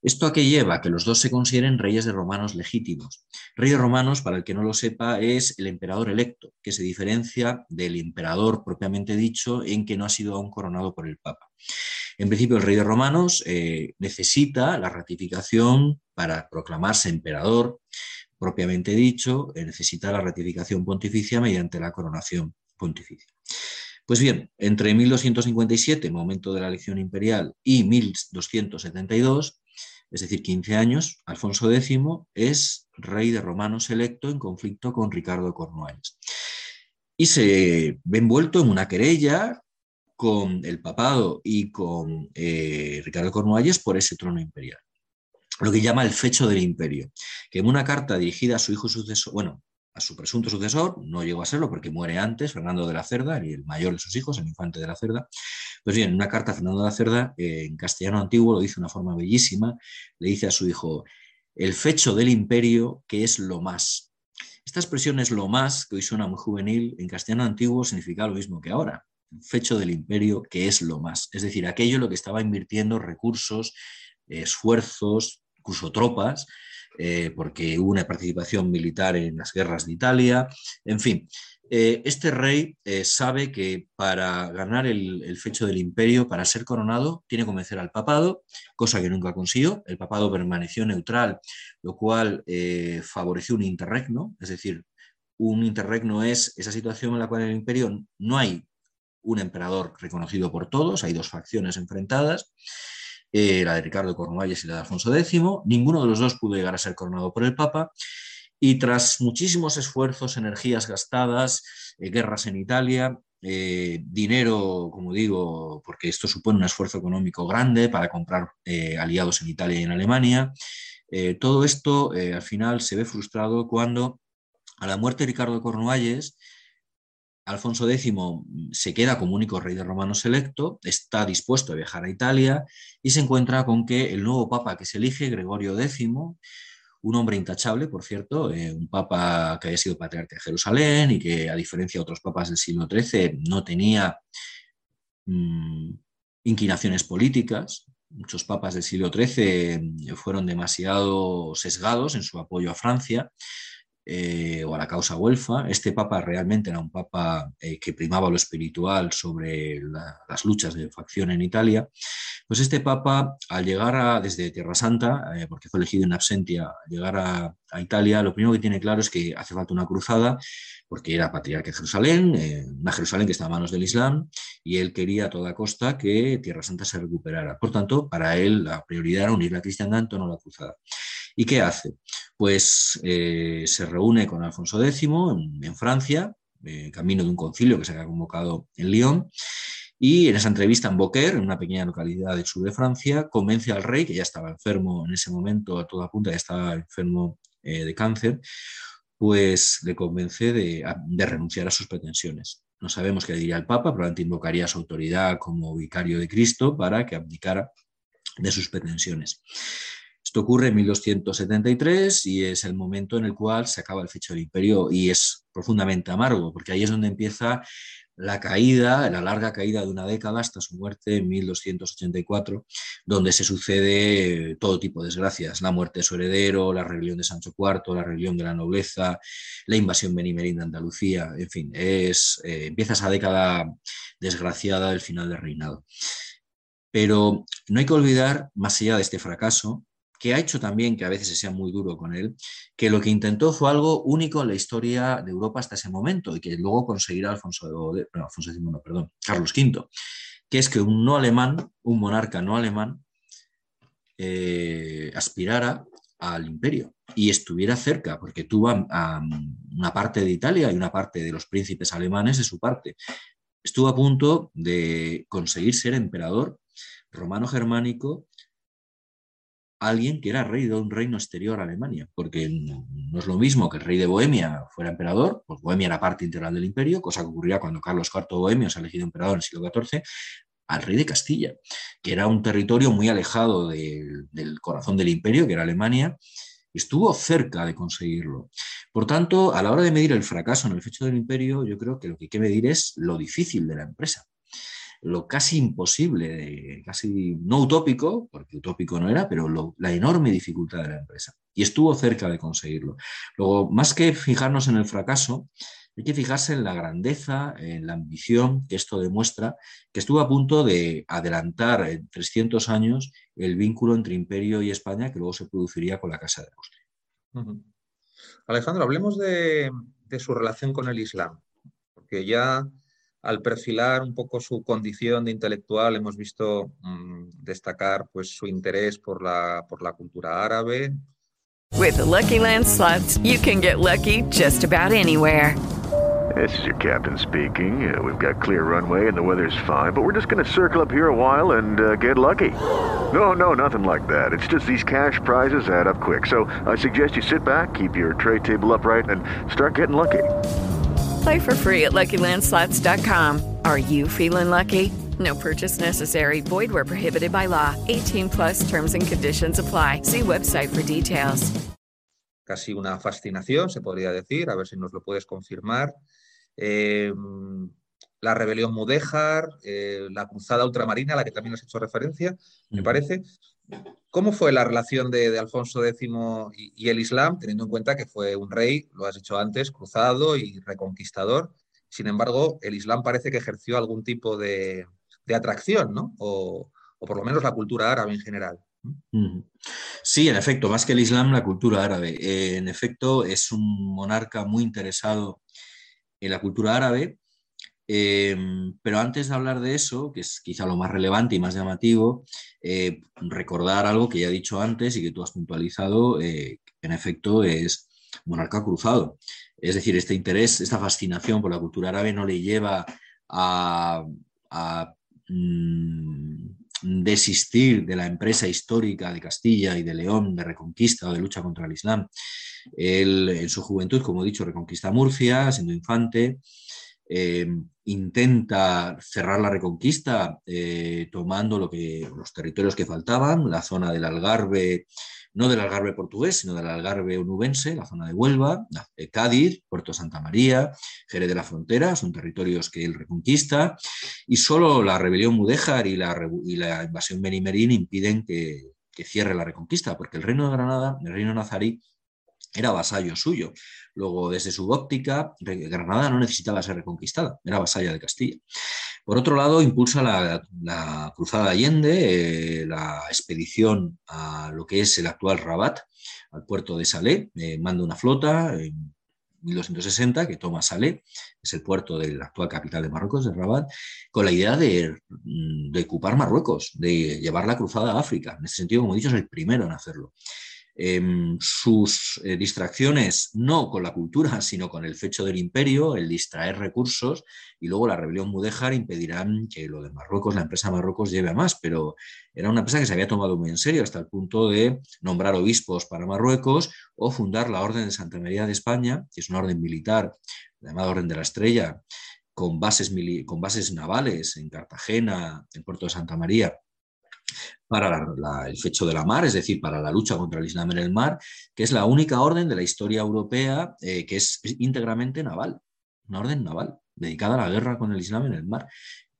¿Esto a qué lleva? Que los dos se consideren reyes de romanos legítimos. Rey de romanos, para el que no lo sepa, es el emperador electo, que se diferencia del emperador propiamente dicho en que no ha sido aún coronado por el Papa. En principio, el rey de romanos eh, necesita la ratificación para proclamarse emperador, propiamente dicho, necesita la ratificación pontificia mediante la coronación pontificia. Pues bien, entre 1257, momento de la elección imperial, y 1272, es decir, 15 años, Alfonso X es rey de romanos electo en conflicto con Ricardo Cornualles. Y se ve envuelto en una querella con el papado y con eh, Ricardo Cornualles por ese trono imperial. Lo que llama el fecho del imperio, que en una carta dirigida a su hijo sucesor, bueno, a su presunto sucesor, no llegó a serlo porque muere antes, Fernando de la Cerda, y el mayor de sus hijos, el infante de la Cerda. Pues bien, en una carta a Fernando de la Cerda, eh, en castellano antiguo, lo dice de una forma bellísima, le dice a su hijo, el fecho del imperio que es lo más. Esta expresión es lo más, que hoy suena muy juvenil, en castellano antiguo significa lo mismo que ahora. El fecho del imperio que es lo más. Es decir, aquello en lo que estaba invirtiendo recursos, esfuerzos, incluso tropas, eh, porque hubo una participación militar en las guerras de Italia, en fin. Eh, este rey eh, sabe que para ganar el, fecho del imperio, para ser coronado, tiene que convencer al papado, cosa que nunca consiguió. El papado permaneció neutral, lo cual favoreció un interregno, es decir, un interregno es esa situación en la cual en el imperio no hay un emperador reconocido por todos, hay dos facciones enfrentadas. Eh, la de Ricardo Cornualles y la de Alfonso X. Ninguno de los dos pudo llegar a ser coronado por el Papa. Y tras muchísimos esfuerzos, energías gastadas, eh, guerras en Italia, eh, dinero, como digo, porque esto supone un esfuerzo económico grande para comprar aliados en Italia y en Alemania, todo esto al final se ve frustrado cuando a la muerte de Ricardo Cornualles, Alfonso X se queda como único rey de romanos electo, está dispuesto a viajar a Italia y se encuentra con que el nuevo papa que se elige, Gregorio X, un hombre intachable, por cierto, eh, un papa que había sido patriarca de Jerusalén y que, a diferencia de otros papas del siglo XIII, no tenía mm, inclinaciones políticas. Muchos papas del siglo XIII fueron demasiado sesgados en su apoyo a Francia eh, o a la causa huelfa. Este papa realmente era un papa eh, que primaba lo espiritual sobre las luchas de facción en Italia. Pues este papa, al llegar a, desde Tierra Santa, eh, porque fue elegido en absentia, al llegar a, Italia, lo primero que tiene claro es que hace falta una cruzada, porque era patriarca de Jerusalén, una Jerusalén que está a manos del Islam, y él quería a toda costa que Tierra Santa se recuperara. Por tanto, para él la prioridad era unir la cristiandad en torno la cruzada. ¿Y qué hace? Pues eh, se reúne con Alfonso X en, Francia, camino de un concilio que se había convocado en Lyon, y en esa entrevista en Beaucaire, en una pequeña localidad del sur de Francia, convence al rey, que ya estaba enfermo en ese momento, a toda punta, ya estaba enfermo eh, de cáncer, pues le convence de, renunciar a sus pretensiones. No sabemos qué diría el Papa, probablemente invocaría su autoridad como vicario de Cristo para que abdicara de sus pretensiones. Esto ocurre en 1273 y es el momento en el cual se acaba el fecho del imperio y es profundamente amargo, porque ahí es donde empieza la caída, la larga caída de una década hasta su muerte en 1284, donde se sucede todo tipo de desgracias, la muerte de su heredero, la rebelión de Sancho IV, la rebelión de la nobleza, la invasión benimerín de Andalucía, en fin, es, eh, empieza esa década desgraciada del final del reinado. Pero no hay que olvidar, más allá de este fracaso, que ha hecho también que a veces se sea muy duro con él, que lo que intentó fue algo único en la historia de Europa hasta ese momento y que luego conseguirá Alfonso, Alfonso X, perdón, Carlos V, que es que un no alemán, un monarca no alemán, eh, aspirara al imperio y estuviera cerca, porque tuvo una parte de Italia y una parte de los príncipes alemanes de su parte. Estuvo a punto de conseguir ser emperador romano germánico alguien que era rey de un reino exterior a Alemania, porque no es lo mismo que el rey de Bohemia fuera emperador, pues Bohemia era parte integral del imperio, cosa que ocurría cuando Carlos IV Bohemio se ha elegido emperador en el siglo XIV, al rey de Castilla, que era un territorio muy alejado del corazón del imperio, que era Alemania, estuvo cerca de conseguirlo. Por tanto, a la hora de medir el fracaso en el fecho del imperio, yo creo que lo que hay que medir es lo difícil de la empresa lo casi imposible, casi no utópico, porque utópico no era, pero la enorme dificultad de la empresa. Y estuvo cerca de conseguirlo. Luego, más que fijarnos en el fracaso, hay que fijarse en la grandeza, en la ambición que esto demuestra, que estuvo a punto de adelantar en 300 años el vínculo entre Imperio y España que luego se produciría con la Casa de Austria. Alejandro, hablemos de, de su relación con el Islam, porque ya al perfilar un poco su condición de intelectual, hemos visto mmm, destacar pues, su interés por la, por la cultura árabe. With the Lucky Land slots, you can get lucky just about anywhere. This is your captain speaking. Uh, we've got clear runway and the weather's fine, but we're just going to circle up here a while and uh, get lucky. No, no, nothing like that. It's just these cash prizes add up quick. So I suggest you sit back, keep your tray table upright, and start getting lucky. Play for free at LuckyLandSlots.com. Are you feeling lucky? No purchase necessary. Void where prohibited by law. 18 plus terms and conditions apply. See website for details. Casi una fascinación, se podría decir. A ver si nos lo puedes confirmar. Eh, la rebelión mudéjar, eh, la cruzada ultramarina, a la que también has hecho referencia, me parece. ¿Cómo fue la relación de, Alfonso X y, el Islam, teniendo en cuenta que fue un rey, lo has dicho antes, cruzado y reconquistador? Sin embargo, el Islam parece que ejerció algún tipo de, atracción, ¿no? O, por lo menos la cultura árabe en general. Sí, en efecto, más que el Islam, la cultura árabe. Eh, en efecto, es un monarca muy interesado en la cultura árabe Em, pero antes de hablar de eso, que es quizá lo más relevante y más llamativo, eh, recordar algo que ya he dicho antes y que tú has puntualizado, eh, en efecto es monarca cruzado. Es decir, este interés, esta fascinación por la cultura árabe no le lleva a, mm, desistir de la empresa histórica de Castilla y de León de reconquista o de lucha contra el Islam. Él, en su juventud, como he dicho, reconquista Murcia, siendo infante, eh, intenta cerrar la reconquista eh, tomando los territorios que faltaban, la zona del Algarve, no del Algarve portugués, sino del Algarve onubense, la zona de Huelva, Cádiz, Puerto Santa María, Jerez de la Frontera, son territorios que él reconquista, y solo la rebelión mudéjar y la, y la invasión benimerín impiden que, que cierre la reconquista, porque el reino de Granada, el reino nazarí, era vasallo suyo. Luego, desde su óptica, Granada no necesitaba ser reconquistada, era vasalla de Castilla. Por otro lado, impulsa la, Cruzada Allende, eh, la expedición a lo que es el actual Rabat, al puerto de Salé, eh, manda una flota en 1260 que toma Salé, es el puerto de la actual capital de Marruecos, de Rabat, con la idea de, de ocupar Marruecos, de llevar la cruzada a África. En ese sentido, como he dicho, es el primero en hacerlo. Em, sus eh, distracciones no con la cultura, (laughs) sino con el fecho del imperio, el distraer recursos y luego la rebelión mudéjar impedirán que lo de Marruecos, la empresa Marruecos, lleve a más, pero era una empresa que se había tomado muy en serio hasta el punto de nombrar obispos para Marruecos o fundar la Orden de Santa María de España, que es una orden militar, llamada Orden de la Estrella, con bases, con bases navales en Cartagena, en Puerto de Santa María para el fecho de la mar, es decir, para la lucha contra el Islam en el mar, que es la única orden de la historia europea eh, que es íntegramente naval, una orden naval dedicada a la guerra con el Islam en el mar.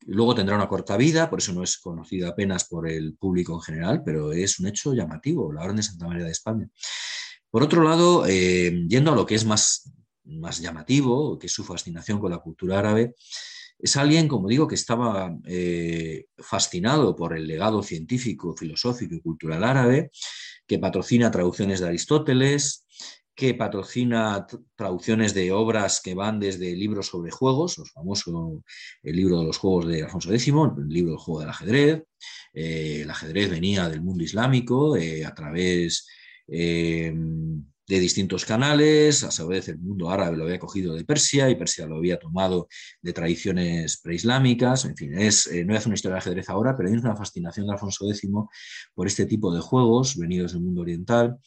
Luego tendrá una corta vida, por eso no es conocida apenas por el público en general, pero es un hecho llamativo, la Orden de Santa María de España. Por otro lado, eh, yendo a lo que es más, más llamativo, que es su fascinación con la cultura árabe, es alguien, como digo, que estaba eh, fascinado por el legado científico, filosófico y cultural árabe, que patrocina traducciones de Aristóteles, que patrocina traducciones de obras que van desde libros sobre juegos, el famoso el libro de los juegos de Alfonso X, el libro del juego del ajedrez. Eh, el ajedrez venía del mundo islámico eh, a través de distintos canales, a su vez el mundo árabe lo había cogido de Persia y Persia lo había tomado de tradiciones preislámicas, en fin, es, eh, no voy a hacer una historia de ajedrez ahora, pero hay una fascinación de Alfonso X por este tipo de juegos venidos del mundo oriental.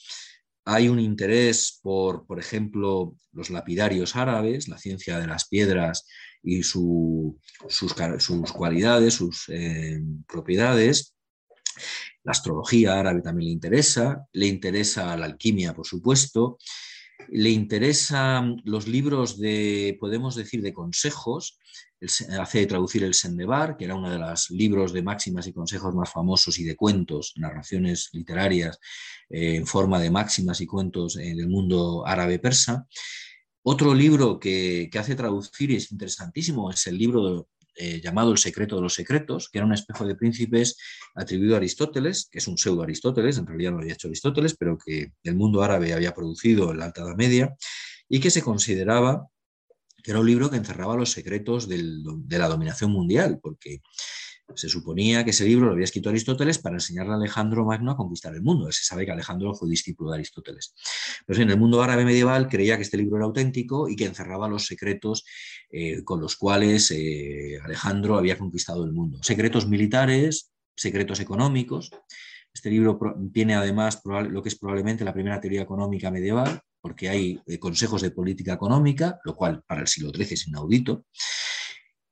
Hay un interés por, por ejemplo, los lapidarios árabes, la ciencia de las piedras y sus, sus, cualidades, sus eh, propiedades. La astrología árabe también le interesa, le interesa la alquimia, por supuesto, le interesan los libros de, podemos decir, de consejos, hace traducir el Sendebar, que era uno de los libros de máximas y consejos más famosos y de cuentos, narraciones literarias eh, en forma de máximas y cuentos en el mundo árabe-persa. Otro libro que, que, hace traducir y es interesantísimo es el libro eh, llamado El secreto de los secretos, que era un espejo de príncipes atribuido a Aristóteles, que es un pseudo Aristóteles, en realidad no lo había hecho Aristóteles, pero que el mundo árabe había producido en la Alta Edad Media, y que se consideraba que era un libro que encerraba los secretos de la dominación mundial, porque se suponía que ese libro lo había escrito Aristóteles para enseñarle a Alejandro Magno a conquistar el mundo. Se sabe que Alejandro fue discípulo de Aristóteles. Pero en el mundo árabe medieval creía que este libro era auténtico y que encerraba los secretos eh, con los cuales eh, Alejandro había conquistado el mundo. Secretos militares, secretos económicos. Este libro tiene además lo que es probablemente la primera teoría económica medieval, porque hay eh, consejos de política económica, lo cual para el siglo XIII es inaudito.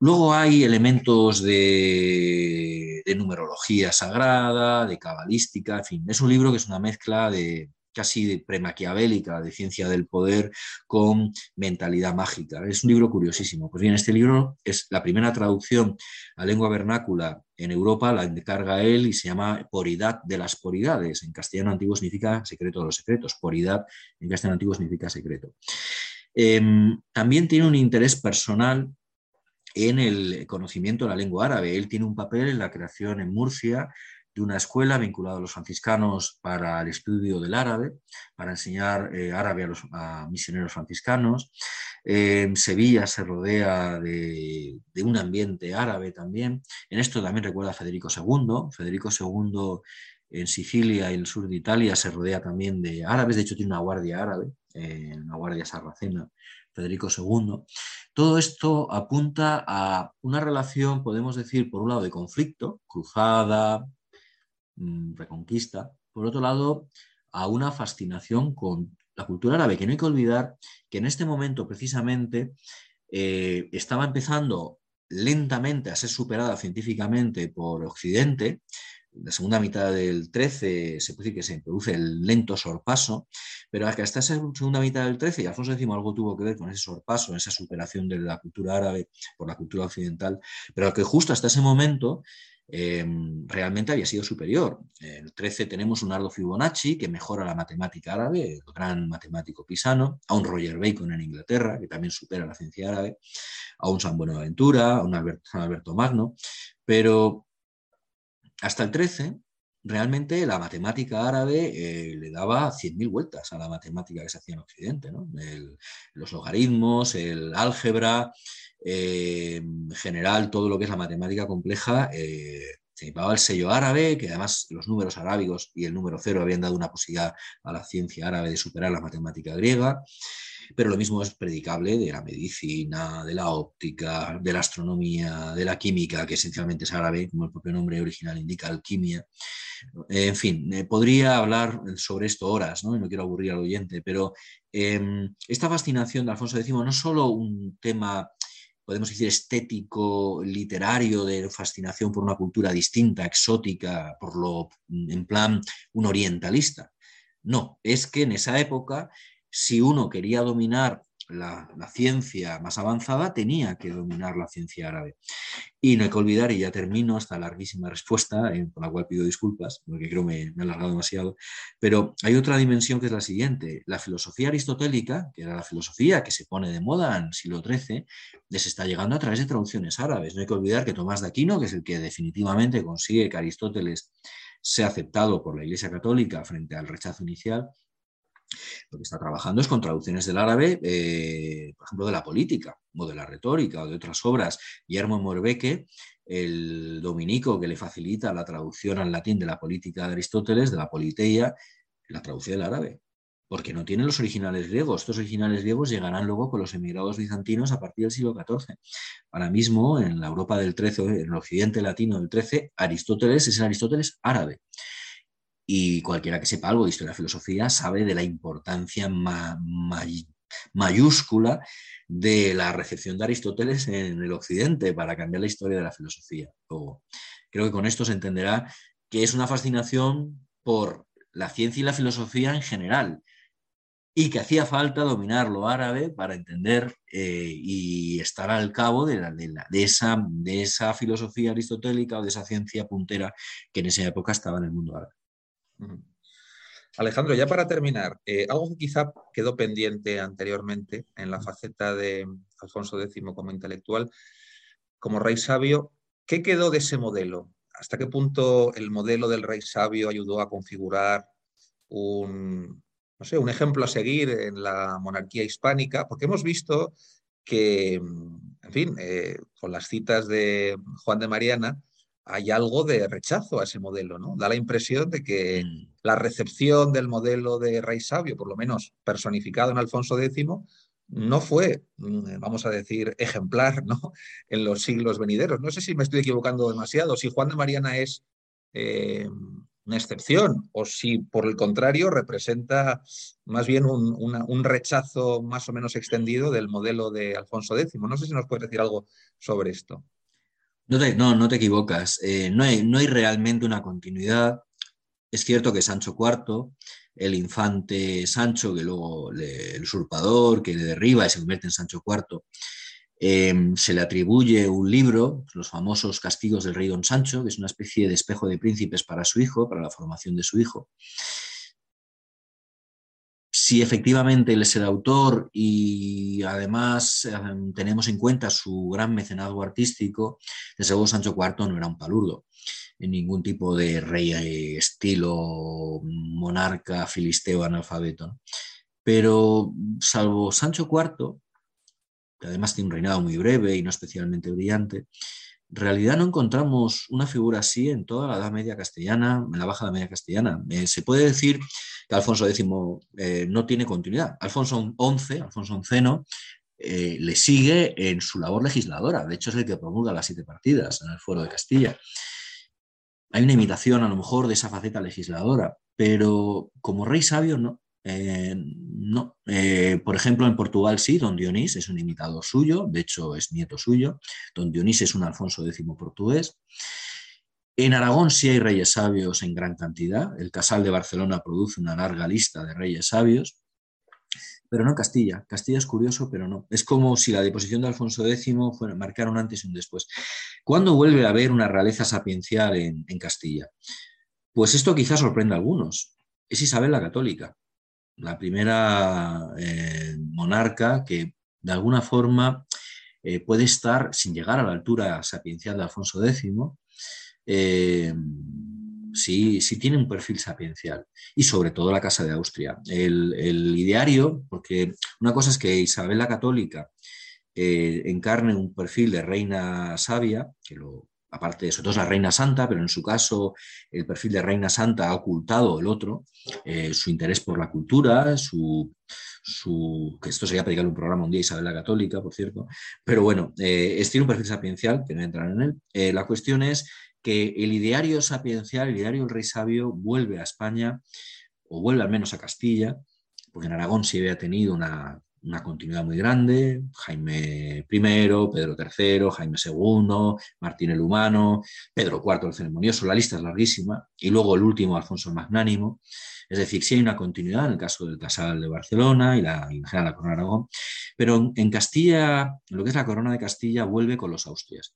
Luego hay elementos de, numerología sagrada, de cabalística, en fin, es un libro que es una mezcla de casi premaquiavélica de ciencia del poder con mentalidad mágica. Es un libro curiosísimo. Pues bien, este libro es la primera traducción a lengua vernácula en Europa, la encarga él y se llama Poridad de las Poridades. En castellano antiguo significa secreto de los secretos. Poridad en castellano antiguo significa secreto. Em, también tiene un interés personal en el conocimiento de la lengua árabe. Él tiene un papel en la creación en Murcia de una escuela vinculada a los franciscanos para el estudio del árabe, para enseñar eh, árabe a los misioneros franciscanos. En Sevilla se rodea de, un ambiente árabe también. En esto también recuerda a Federico II. Federico II en Sicilia y el sur de Italia se rodea también de árabes, de hecho tiene una guardia árabe, eh, una guardia sarracena Federico II. Todo esto apunta a una relación, podemos decir, por un lado de conflicto, cruzada, mm, reconquista, por otro lado, a una fascinación con la cultura árabe, que no hay que olvidar que en este momento precisamente eh, estaba empezando lentamente a ser superada científicamente por Occidente, la segunda mitad del 13 se puede decir que se produce el lento sorpaso, pero hasta esa segunda mitad del 13, y Alfonso X algo tuvo que ver con ese sorpaso, esa superación de la cultura árabe por la cultura occidental, pero que justo hasta ese momento em, realmente había sido superior. En el 13 tenemos un Ardo Fibonacci que mejora la matemática árabe, el gran matemático pisano, a un Roger Bacon en Inglaterra, que también supera la ciencia árabe, a un San Buenaventura, a un Alberto, Magno, pero hasta el 13 realmente la matemática árabe eh, le daba 100.000 vueltas a la matemática que se hacía en Occidente, los logaritmos, el álgebra, eh, en general todo lo que es la matemática compleja. Eh, el sello árabe, que además los números arábigos y el número cero habían dado una posibilidad a la ciencia árabe de superar la matemática griega pero lo mismo es predicable de la medicina, de la óptica, de la astronomía, de la química, que esencialmente es árabe, como el propio nombre original indica, alquimia. En fin, eh, podría hablar sobre esto horas, ¿no? Y no quiero aburrir al oyente, pero em, esta fascinación de Alfonso X no es solo un tema podemos decir, estético, literario, de fascinación por una cultura distinta, exótica, por lo, en plan, un orientalista. No, es que en esa época si uno quería dominar la, ciencia más avanzada, tenía que dominar la ciencia árabe. Y no hay que olvidar, y ya termino esta larguísima respuesta, por la cual pido disculpas, porque creo me, me he alargado demasiado, pero hay otra dimensión que es la siguiente. La filosofía aristotélica, que era la filosofía que se pone de moda en el siglo XIII, les está llegando a través de traducciones árabes. No hay que olvidar que Tomás de Aquino, que es el que definitivamente consigue que Aristóteles sea aceptado por la Iglesia Católica frente al rechazo inicial, lo que está trabajando es con traducciones del árabe, eh, por ejemplo, de la política o de la retórica o de otras obras. Guillermo Morbeke, el dominico que le facilita la traducción al latín de la política de Aristóteles, de la politeia, la traduce del árabe, porque no tiene los originales griegos. Estos originales griegos llegarán luego con los emigrados bizantinos a partir del siglo XIV. Ahora mismo, en la Europa del XIII, en el occidente latino del XIII, Aristóteles es el Aristóteles árabe. Y cualquiera que sepa algo de historia y filosofía sabe de la importancia mayúscula de la recepción de Aristóteles en el Occidente para cambiar la historia de la filosofía. creo que con esto se entenderá que es una fascinación por la ciencia y la filosofía en general y que hacía falta dominar lo árabe para entender eh, y estar al cabo de, de, esa, de esa filosofía aristotélica o de esa ciencia puntera que en esa época estaba en el mundo árabe. Alejandro, ya para terminar, eh, algo que quizá quedó pendiente anteriormente en la faceta de Alfonso X como intelectual, como rey sabio, ¿qué quedó de ese modelo? ¿Hasta qué punto el modelo del rey sabio ayudó a configurar un, no sé, un ejemplo a seguir en la monarquía hispánica? Porque hemos visto que, en fin, eh, con las citas de Juan de Mariana, hay algo de rechazo a ese modelo, ¿no? Da la impresión de que mm. la recepción del modelo de rey sabio, por lo menos personificado en Alfonso X, no fue, mm, vamos a decir, ejemplar ¿no? (laughs) en los siglos venideros. No sé si me estoy equivocando demasiado, si Juan de Mariana es eh, una excepción o si por el contrario representa más bien un, un, rechazo más o menos extendido del modelo de Alfonso X. No sé si nos puedes decir algo sobre esto. No te, no, no te equivocas. Eh, no, hay, no hay realmente una continuidad. Es cierto que Sancho IV, el infante Sancho, que luego el usurpador, que le derriba y se convierte en Sancho IV, em, se le atribuye un libro, los famosos castigos del rey don Sancho, que es una especie de espejo de príncipes para su hijo, para la formación de su hijo si efectivamente él es el autor y además em, tenemos en cuenta su gran mecenazgo artístico, desde luego Sancho IV no era un palurdo, ningún tipo de rey eh, estilo monarca filisteo analfabeto. Pero salvo Sancho IV, que además tiene un reinado muy breve y no especialmente brillante, realidad no encontramos una figura así en toda la Edad Media castellana, en la Baja Edad Media castellana. Eh, se puede decir que Alfonso X eh, no tiene continuidad. Alfonso XI, Alfonso XI, eh, le sigue en su labor legisladora. De hecho, es el que promulga las siete partidas en el Fuero de Castilla. Hay una imitación a lo mejor de esa faceta legisladora, pero como rey sabio no. Eh, no. por ejemplo, en Portugal sí, don Dionís es un imitador suyo, de hecho es nieto suyo. Don Dionís es un Alfonso X portugués. En Aragón sí hay reyes sabios en gran cantidad. El Casal de Barcelona produce una larga lista de reyes sabios, pero no en Castilla. Castilla es curioso, pero no. Es como si la deposición de Alfonso X fuera, marcara un antes y un después. ¿Cuándo vuelve a haber una realeza sapiencial en, Castilla? Pues esto quizás sorprenda a algunos. Es Isabel la Católica, la primera eh, monarca que de alguna forma eh, puede estar, sin llegar a la altura sapiencial de Alfonso X, eh, sí, tiene un perfil sapiencial. Y sobre todo la Casa de Austria. El, ideario, porque una cosa es que Isabel la Católica eh, encarne un perfil de reina sabia, que lo, aparte de eso, es la reina santa, pero en su caso el perfil de reina santa ha ocultado el otro, eh, su interés por la cultura, su, que esto sería para un programa un día Isabel la Católica, por cierto, pero bueno, eh, tiene un perfil sapiencial, que no entrar en él. Eh, la cuestión es que el ideario sapiencial, el ideario del rey sabio, vuelve a España, o vuelve al menos a Castilla, porque en Aragón sí había tenido una, continuidad muy grande, Jaime I, Pedro III, Jaime II, Martín el Humano, Pedro IV el Ceremonioso, la lista es larguísima, y luego el último, Alfonso el Magnánimo. Es decir, sí hay una continuidad en el caso del Casal de Barcelona y, la, general la Corona de Aragón, pero en Castilla, lo que es la Corona de Castilla, vuelve con los Austrias.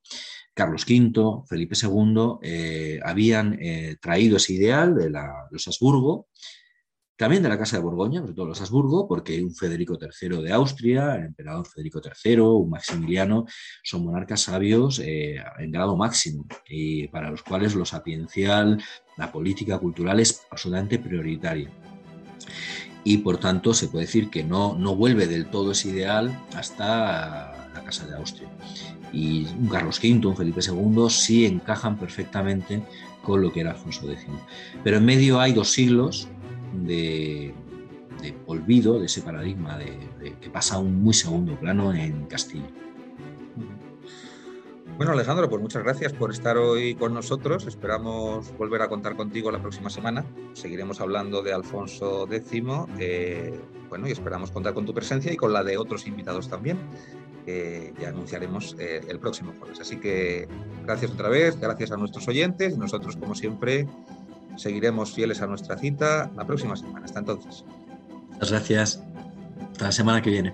Carlos V, Felipe II eh, habían eh, traído ese ideal de los Habsburgo, también de la Casa de Borgoña, sobre todo los Habsburgo, porque un Federico III de Austria, el emperador Federico III, un Maximiliano, son monarcas sabios eh, en grado máximo y para los cuales lo sapiencial, la política cultural es absolutamente prioritaria. Y por tanto se puede decir que no, no vuelve del todo ese ideal hasta la Casa de Austria y un Carlos V, un Felipe II, sí encajan perfectamente con lo que era Alfonso X. Pero en medio hay dos siglos de, olvido de ese paradigma de, que pasa a un muy segundo plano en Castilla. Bueno, Alejandro, pues muchas gracias por estar hoy con nosotros. Esperamos volver a contar contigo la próxima semana. Seguiremos hablando de Alfonso X. Eh, bueno, y esperamos contar con tu presencia y con la de otros invitados también que ya anunciaremos eh, el próximo jueves. Así que gracias otra vez, gracias a nuestros oyentes nosotros, como siempre, seguiremos fieles a nuestra cita la próxima semana. Hasta entonces. Muchas gracias. Hasta la semana que viene.